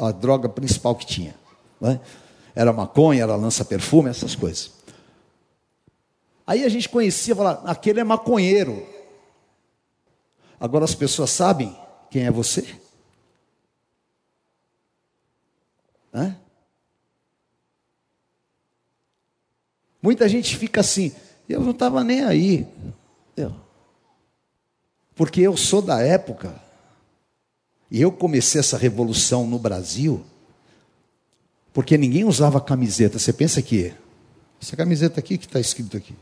a, a droga principal que tinha. Né? Era maconha, era lança-perfume, essas coisas. Aí a gente conhecia, falava, aquele é maconheiro. Agora as pessoas sabem quem é você? Muita gente fica assim, eu não estava nem aí. Eu, porque eu sou da época e eu comecei essa revolução no Brasil, porque ninguém usava camiseta. Você pensa que essa camiseta aqui que está escrito aqui.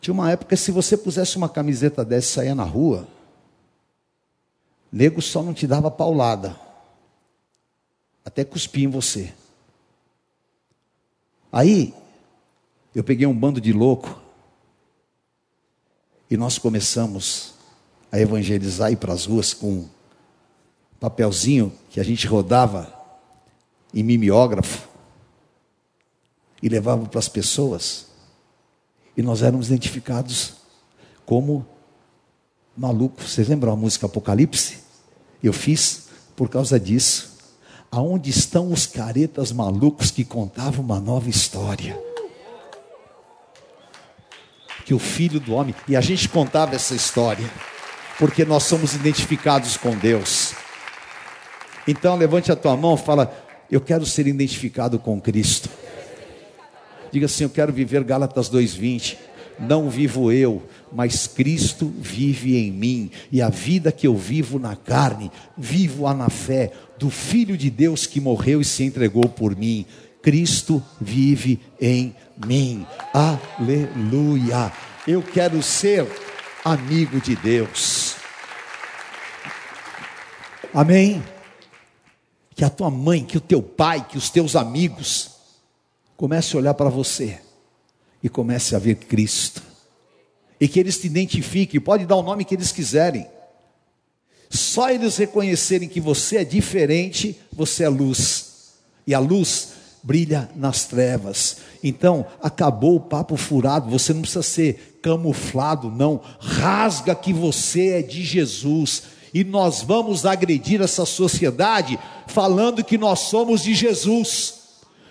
Tinha uma época se você pusesse uma camiseta dessa e saia na rua, nego só não te dava paulada, até cuspir em você. Aí, eu peguei um bando de louco e nós começamos a evangelizar e para as ruas com um papelzinho que a gente rodava em mimeógrafo e levava para as pessoas. E nós éramos identificados como malucos. Vocês lembram a música Apocalipse? Eu fiz por causa disso. Aonde estão os caretas malucos que contavam uma nova história? Que o filho do homem, e a gente contava essa história porque nós somos identificados com Deus. Então levante a tua mão e fala: Eu quero ser identificado com Cristo. Diga assim: Eu quero viver Gálatas 2:20. Não vivo eu, mas Cristo vive em mim, e a vida que eu vivo na carne, vivo-a na fé do Filho de Deus que morreu e se entregou por mim. Cristo vive em mim. Aleluia. Eu quero ser amigo de Deus. Amém? Que a tua mãe, que o teu pai, que os teus amigos comece a olhar para você e comece a ver Cristo. E que eles te identifiquem, pode dar o nome que eles quiserem. Só eles reconhecerem que você é diferente, você é luz. E a luz brilha nas trevas. Então, acabou o papo furado, você não precisa ser camuflado, não. Rasga que você é de Jesus. E nós vamos agredir essa sociedade falando que nós somos de Jesus,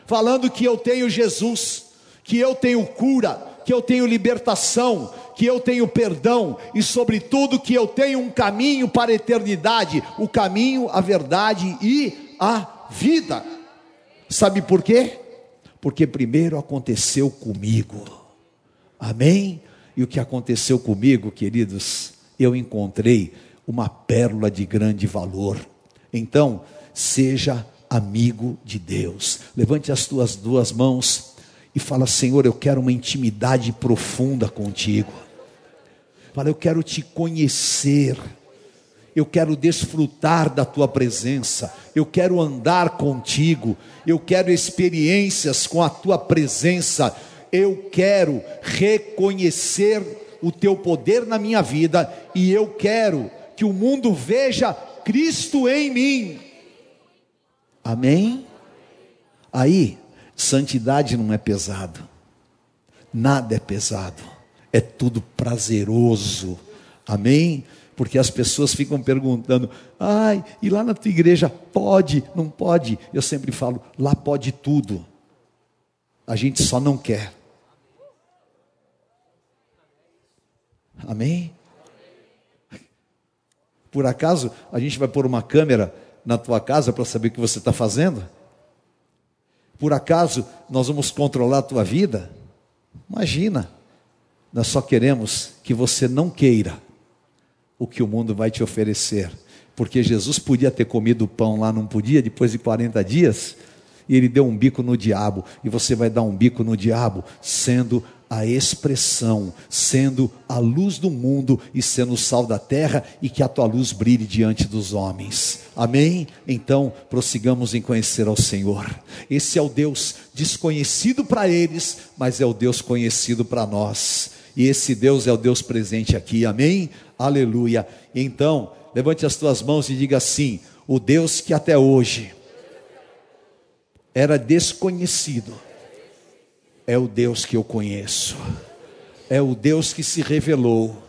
falando que eu tenho Jesus, que eu tenho cura, que eu tenho libertação, que eu tenho perdão e, sobretudo, que eu tenho um caminho para a eternidade o caminho, a verdade e a vida. Sabe por quê? Porque primeiro aconteceu comigo. Amém? E o que aconteceu comigo, queridos, eu encontrei uma pérola de grande valor. Então, seja amigo de Deus. Levante as tuas duas mãos e fala: Senhor, eu quero uma intimidade profunda contigo. Fala, eu quero te conhecer. eu quero desfrutar da tua presença, eu quero andar contigo, eu quero experiências com a tua presença, eu quero reconhecer o teu poder na minha vida e eu quero que o mundo veja Cristo em mim. Amém? Aí, santidade não é pesado, nada é pesado, é tudo prazeroso. Amém? porque as pessoas ficam perguntando: ai, e lá na tua igreja pode, não pode? Eu sempre falo: lá pode tudo, a gente só não quer. Amém? Por acaso a gente vai pôr uma câmera na tua casa para saber o que você está fazendo? Por acaso nós vamos controlar a tua vida? Imagina, nós só queremos que você não queira o que o mundo vai te oferecer. Porque Jesus podia ter comido o pão lá, não podia, depois de 40 dias, e ele deu um bico no diabo, e você vai dar um bico no diabo, sendo a expressão, sendo a luz do mundo e sendo o sal da terra, e que a tua luz brilhe diante dos homens. Amém? Então, prossigamos em conhecer ao Senhor. Esse é o Deus desconhecido para eles, mas é o Deus conhecido para nós. E esse Deus é o Deus presente aqui. Amém? Aleluia. Então, levante as tuas mãos e diga assim: o Deus que até hoje era desconhecido, é o Deus que eu conheço, é o Deus que se revelou,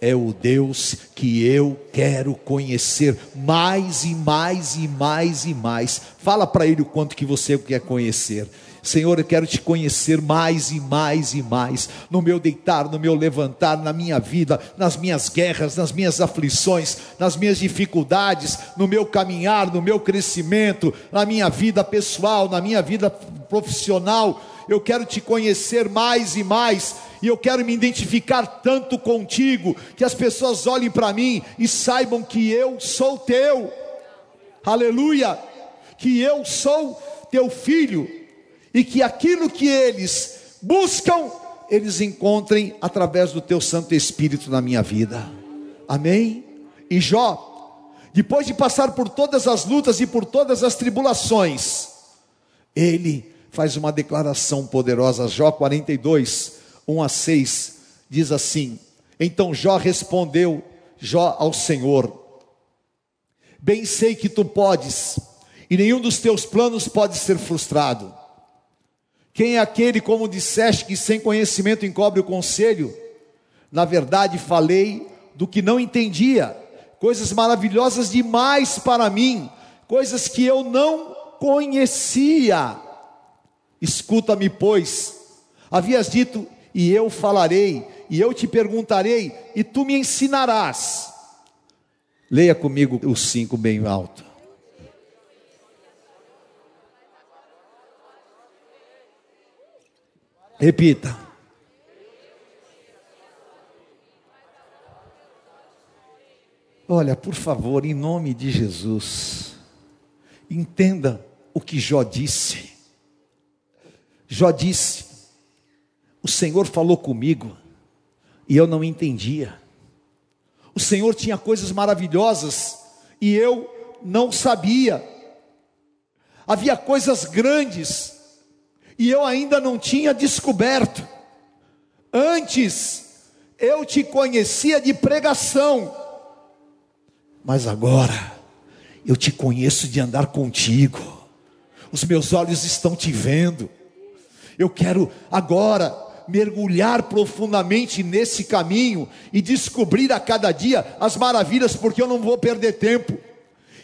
é o Deus que eu quero conhecer mais e mais e mais e mais. Fala para ele o quanto que você quer conhecer. Senhor, eu quero te conhecer mais e mais e mais, no meu deitar, no meu levantar, na minha vida, nas minhas guerras, nas minhas aflições, nas minhas dificuldades, no meu caminhar, no meu crescimento, na minha vida pessoal, na minha vida profissional. Eu quero te conhecer mais e mais, e eu quero me identificar tanto contigo, que as pessoas olhem para mim e saibam que eu sou teu, aleluia, que eu sou teu filho e que aquilo que eles buscam, eles encontrem através do teu Santo Espírito na minha vida. Amém? E Jó, depois de passar por todas as lutas e por todas as tribulações, ele faz uma declaração poderosa. Jó 42, 1 a 6, diz assim: Então Jó respondeu, Jó ao Senhor: Bem sei que tu podes, e nenhum dos teus planos pode ser frustrado. Quem é aquele, como disseste, que sem conhecimento encobre o conselho? Na verdade, falei do que não entendia, coisas maravilhosas demais para mim, coisas que eu não conhecia. Escuta-me, pois, havias dito, e eu falarei, e eu te perguntarei, e tu me ensinarás. Leia comigo os cinco bem alto. Repita. Olha, por favor, em nome de Jesus, entenda o que Jó disse. Jó disse: O Senhor falou comigo e eu não entendia. O Senhor tinha coisas maravilhosas e eu não sabia. Havia coisas grandes e eu ainda não tinha descoberto. Antes eu te conhecia de pregação, mas agora eu te conheço de andar contigo. Os meus olhos estão te vendo. Eu quero agora mergulhar profundamente nesse caminho e descobrir a cada dia as maravilhas, porque eu não vou perder tempo.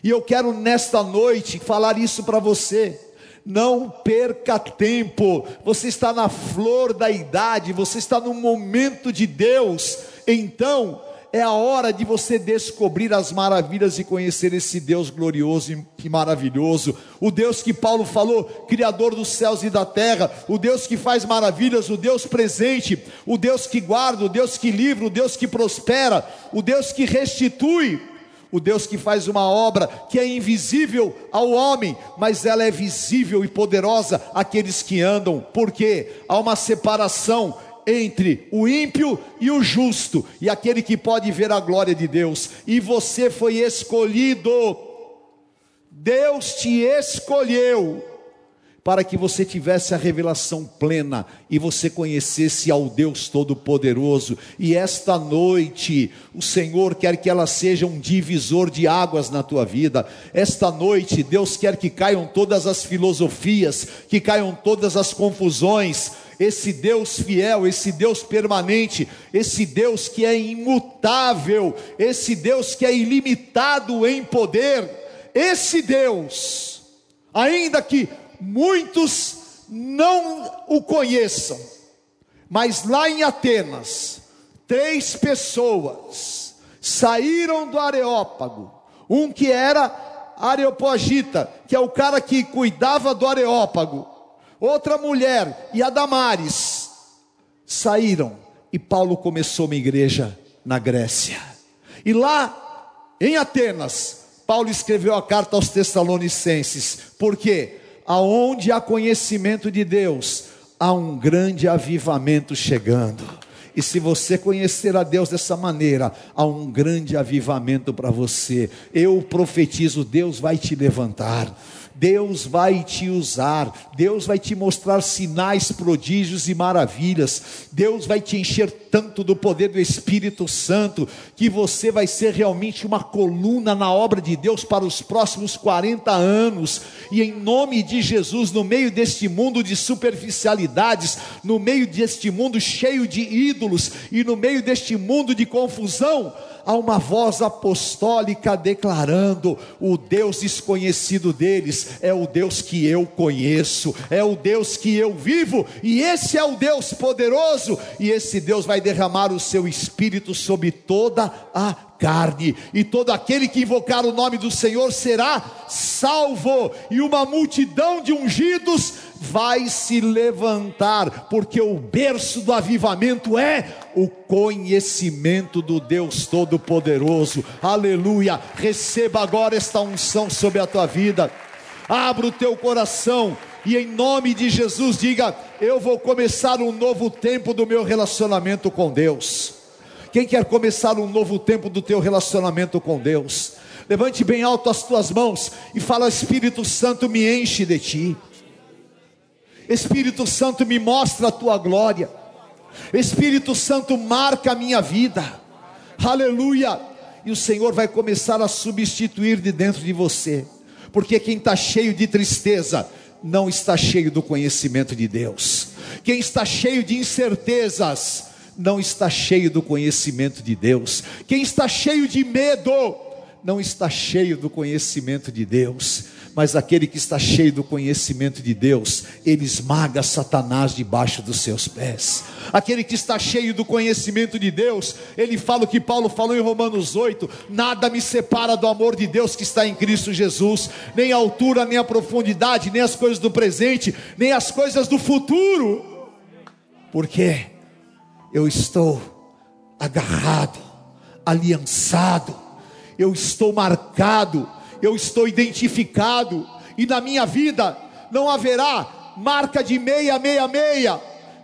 E eu quero nesta noite falar isso para você. Não perca tempo. Você está na flor da idade, você está no momento de Deus. Então, é a hora de você descobrir as maravilhas e conhecer esse Deus glorioso e maravilhoso, o Deus que Paulo falou, Criador dos céus e da terra, o Deus que faz maravilhas, o Deus presente, o Deus que guarda, o Deus que livra, o Deus que prospera, o Deus que restitui o Deus que faz uma obra que é invisível ao homem, mas ela é visível e poderosa àqueles que andam, porque há uma separação entre o ímpio e o justo, e aquele que pode ver a glória de Deus, e você foi escolhido. Deus te escolheu para que você tivesse a revelação plena e você conhecesse ao Deus Todo-Poderoso. E esta noite, o Senhor quer que ela seja um divisor de águas na tua vida. Esta noite, Deus quer que caiam todas as filosofias, que caiam todas as confusões. Esse Deus fiel, esse Deus permanente, esse Deus que é imutável, esse Deus que é ilimitado em poder, esse Deus, ainda que muitos não o conheçam, mas lá em Atenas, três pessoas saíram do Areópago, um que era Areopagita, que é o cara que cuidava do Areópago, outra mulher e a Damares, saíram e Paulo começou uma igreja na Grécia. E lá em Atenas, Paulo escreveu a carta aos Tessalonicenses, por quê? Aonde há conhecimento de Deus, há um grande avivamento chegando. E se você conhecer a Deus dessa maneira, há um grande avivamento para você. Eu profetizo: Deus vai te levantar. Deus vai te usar, Deus vai te mostrar sinais, prodígios e maravilhas, Deus vai te encher tanto do poder do Espírito Santo, que você vai ser realmente uma coluna na obra de Deus para os próximos 40 anos, e em nome de Jesus, no meio deste mundo de superficialidades, no meio deste mundo cheio de ídolos, e no meio deste mundo de confusão, há uma voz apostólica declarando: o Deus desconhecido deles é o Deus que eu conheço, é o Deus que eu vivo, e esse é o Deus poderoso, e esse Deus vai derramar o seu espírito sobre toda a carne, e todo aquele que invocar o nome do Senhor será salvo, e uma multidão de ungidos vai se levantar, porque o berço do avivamento é o conhecimento do Deus Todo-Poderoso. Aleluia! Receba agora esta unção sobre a tua vida. Abra o teu coração e em nome de Jesus diga: Eu vou começar um novo tempo do meu relacionamento com Deus. Quem quer começar um novo tempo do teu relacionamento com Deus? Levante bem alto as tuas mãos e fala: Espírito Santo, me enche de ti. Espírito Santo, me mostra a tua glória. Espírito Santo, marca a minha vida. Aleluia. E o Senhor vai começar a substituir de dentro de você, porque quem está cheio de tristeza não está cheio do conhecimento de Deus. Quem está cheio de incertezas não está cheio do conhecimento de Deus. Quem está cheio de medo não está cheio do conhecimento de Deus mas aquele que está cheio do conhecimento de Deus, ele esmaga Satanás debaixo dos seus pés. Aquele que está cheio do conhecimento de Deus, ele fala o que Paulo falou em Romanos 8: nada me separa do amor de Deus que está em Cristo Jesus, nem a altura, nem a profundidade, nem as coisas do presente, nem as coisas do futuro, porque eu estou agarrado, aliançado, eu estou marcado eu estou identificado, e na minha vida não haverá marca de meia, meia, meia,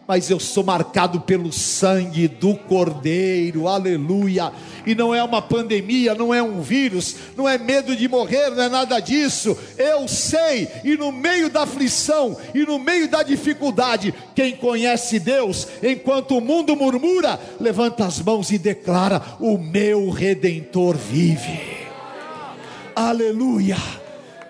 mas eu sou marcado pelo sangue do Cordeiro, aleluia. E não é uma pandemia, não é um vírus, não é medo de morrer, não é nada disso. Eu sei, e no meio da aflição, e no meio da dificuldade, quem conhece Deus, enquanto o mundo murmura, levanta as mãos e declara: O meu redentor vive aleluia.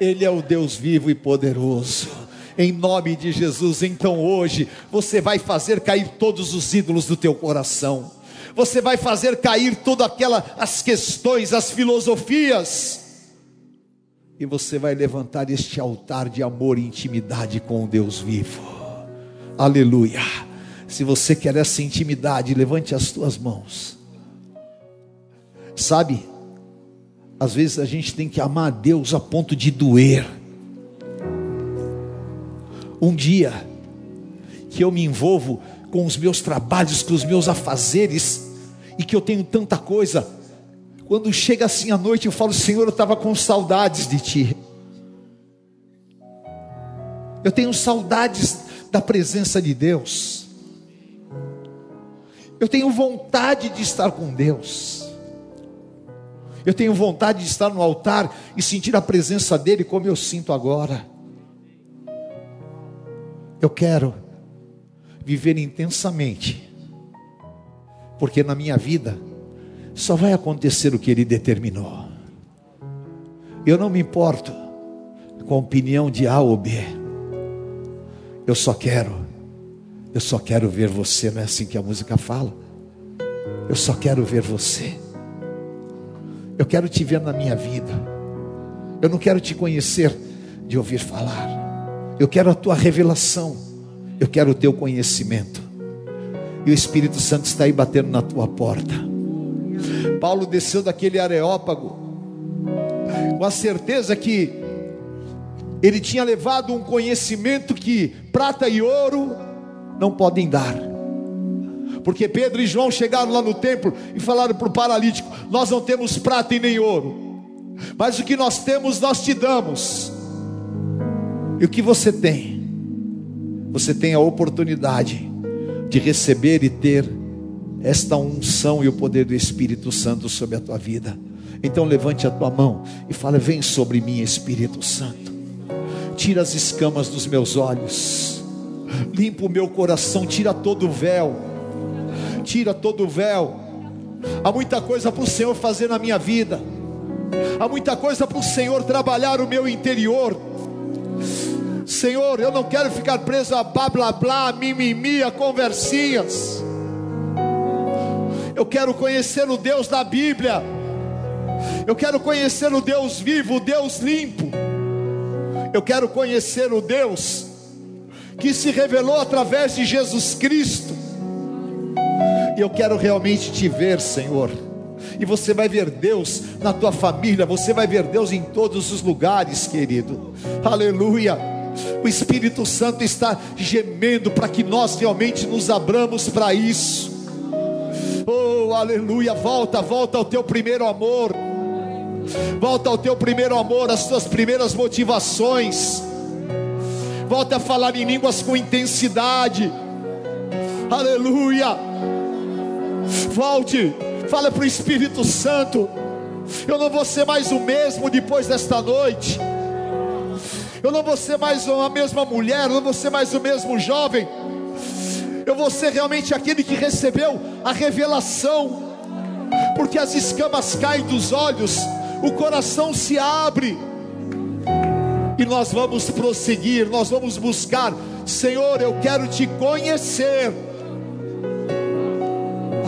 Ele é o Deus vivo e poderoso. Em nome de Jesus, então hoje você vai fazer cair todos os ídolos do teu coração. Você vai fazer cair todas aquelas as questões, as filosofias. E você vai levantar este altar de amor e intimidade com o Deus vivo. Aleluia. Se você quer essa intimidade, levante as tuas mãos. Sabe? Às vezes a gente tem que amar a Deus a ponto de doer. Um dia que eu me envolvo com os meus trabalhos, com os meus afazeres, e que eu tenho tanta coisa, quando chega assim à noite, eu falo: Senhor, eu estava com saudades de Ti. Eu tenho saudades da presença de Deus. Eu tenho vontade de estar com Deus. Eu tenho vontade de estar no altar e sentir a presença dEle como eu sinto agora. Eu quero viver intensamente, porque na minha vida só vai acontecer o que Ele determinou. Eu não me importo com a opinião de A ou B. Eu só quero, eu só quero ver você, não é assim que a música fala? Eu só quero ver você. Eu quero te ver na minha vida. Eu não quero te conhecer de ouvir falar. Eu quero a tua revelação. Eu quero o teu conhecimento. E o Espírito Santo está aí batendo na tua porta. Paulo desceu daquele areópago com a certeza que ele tinha levado um conhecimento que prata e ouro não podem dar. Porque Pedro e João chegaram lá no templo e falaram para o paralítico: Nós não temos prata e nem ouro, mas o que nós temos nós te damos. E o que você tem? Você tem a oportunidade de receber e ter esta unção e o poder do Espírito Santo sobre a tua vida. Então levante a tua mão e fala: Vem sobre mim, Espírito Santo. Tira as escamas dos meus olhos. Limpa o meu coração, tira todo o véu tira todo o véu. Há muita coisa para o Senhor fazer na minha vida. Há muita coisa para o Senhor trabalhar o meu interior. Senhor, eu não quero ficar preso a blá blá blá, mimimi, a conversinhas. Eu quero conhecer o Deus da Bíblia. Eu quero conhecer o Deus vivo, o Deus limpo. Eu quero conhecer o Deus que se revelou através de Jesus Cristo e eu quero realmente te ver, Senhor. E você vai ver Deus na tua família, você vai ver Deus em todos os lugares, querido. Aleluia. O Espírito Santo está gemendo para que nós realmente nos abramos para isso. Oh, aleluia. Volta, volta ao teu primeiro amor. Volta ao teu primeiro amor, às tuas primeiras motivações. Volta a falar em línguas com intensidade. Aleluia Volte, fala para o Espírito Santo. Eu não vou ser mais o mesmo depois desta noite. Eu não vou ser mais a mesma mulher, eu não vou ser mais o mesmo jovem. Eu vou ser realmente aquele que recebeu a revelação, porque as escamas caem dos olhos, o coração se abre, e nós vamos prosseguir, nós vamos buscar. Senhor, eu quero te conhecer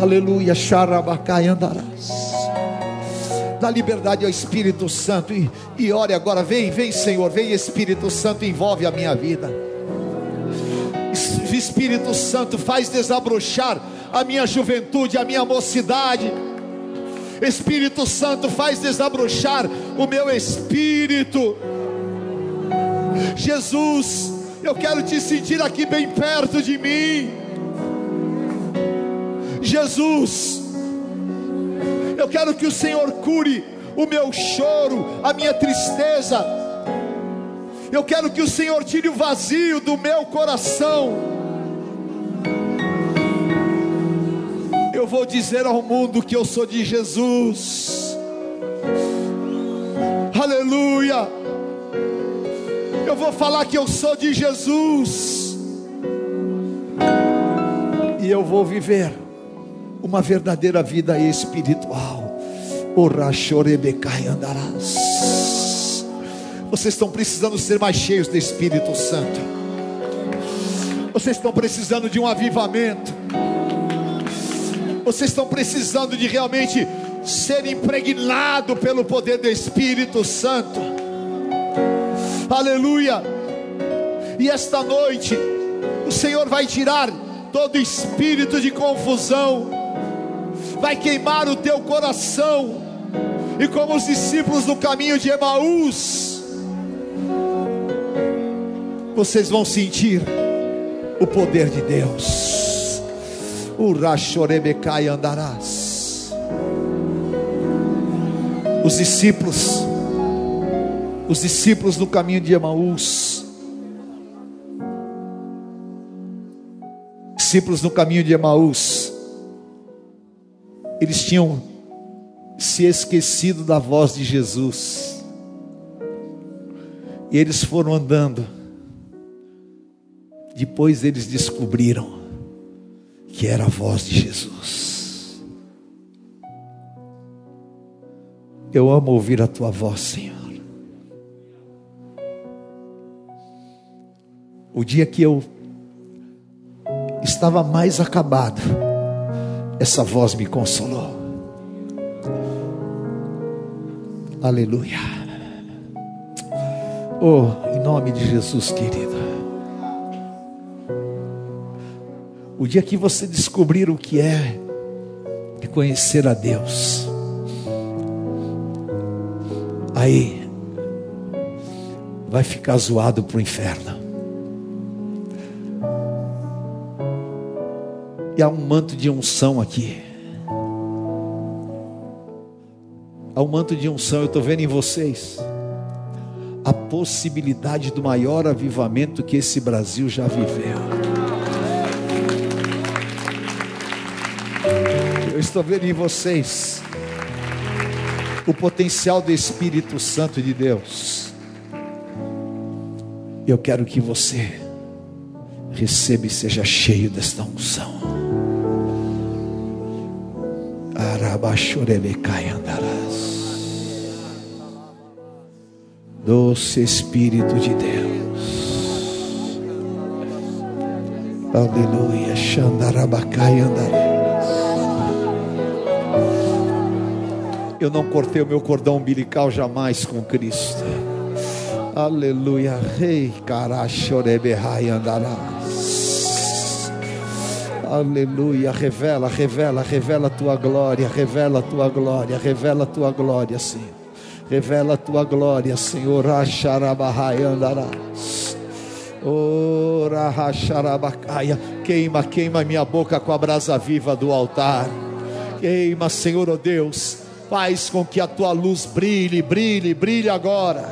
Aleluia, xarabacai andarás. Dá liberdade ao Espírito Santo e, e ore agora. Vem, vem, Senhor, vem, Espírito Santo, envolve a minha vida. Espírito Santo, faz desabrochar a minha juventude, a minha mocidade. Espírito Santo, faz desabrochar o meu espírito. Jesus, eu quero te sentir aqui bem perto de mim. Jesus, eu quero que o Senhor cure o meu choro, a minha tristeza. Eu quero que o Senhor tire o vazio do meu coração. Eu vou dizer ao mundo que eu sou de Jesus. Aleluia. Eu vou falar que eu sou de Jesus. E eu vou viver uma verdadeira vida espiritual. Vocês estão precisando ser mais cheios do Espírito Santo. Vocês estão precisando de um avivamento. Vocês estão precisando de realmente ser impregnado pelo poder do Espírito Santo. Aleluia. E esta noite o Senhor vai tirar todo espírito de confusão vai queimar o teu coração, e como os discípulos no caminho de Emaús, vocês vão sentir o poder de Deus. O Rachorebecai andarás. Os discípulos, os discípulos no caminho de Emaús, discípulos no caminho de Emaús, eles tinham se esquecido da voz de Jesus. E eles foram andando. Depois eles descobriram que era a voz de Jesus. Eu amo ouvir a tua voz, Senhor. O dia que eu estava mais acabado, essa voz me consolou. Aleluia. Oh, em nome de Jesus, querido. O dia que você descobrir o que é conhecer a Deus, aí vai ficar zoado para o inferno. E há um manto de unção aqui. Há um manto de unção, eu estou vendo em vocês a possibilidade do maior avivamento que esse Brasil já viveu. Eu estou vendo em vocês o potencial do Espírito Santo de Deus. Eu quero que você receba e seja cheio desta unção. Doce Espírito de Deus. Aleluia. Xandarabacai. Eu não cortei o meu cordão umbilical jamais com Cristo. Aleluia. Rei carachorebehai andarás. Aleluia. Revela, revela, revela a tua glória, revela a tua glória, revela a tua glória, Senhor. Revela a tua glória, Senhor. Acharabahai andarás. Ora, racharabacaia. Queima, queima minha boca com a brasa viva do altar. Queima, Senhor, oh Deus. Faz com que a tua luz brilhe, brilhe, brilhe agora.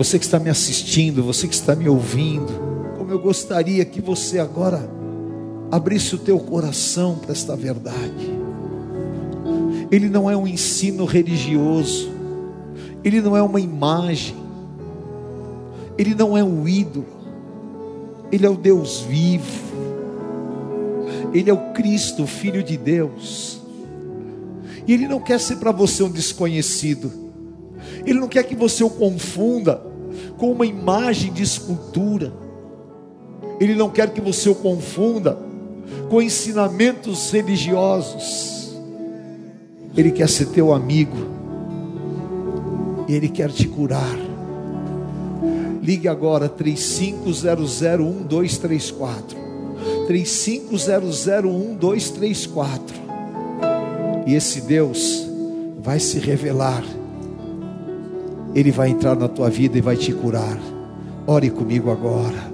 Você que está me assistindo, você que está me ouvindo, como eu gostaria que você agora abrisse o teu coração para esta verdade. Ele não é um ensino religioso, ele não é uma imagem, ele não é um ídolo, ele é o Deus vivo, ele é o Cristo, Filho de Deus, e ele não quer ser para você um desconhecido, ele não quer que você o confunda com uma imagem de escultura. Ele não quer que você o confunda com ensinamentos religiosos. Ele quer ser teu amigo. Ele quer te curar. Ligue agora 35001234. 35001234. E esse Deus vai se revelar ele vai entrar na tua vida e vai te curar. Ore comigo agora.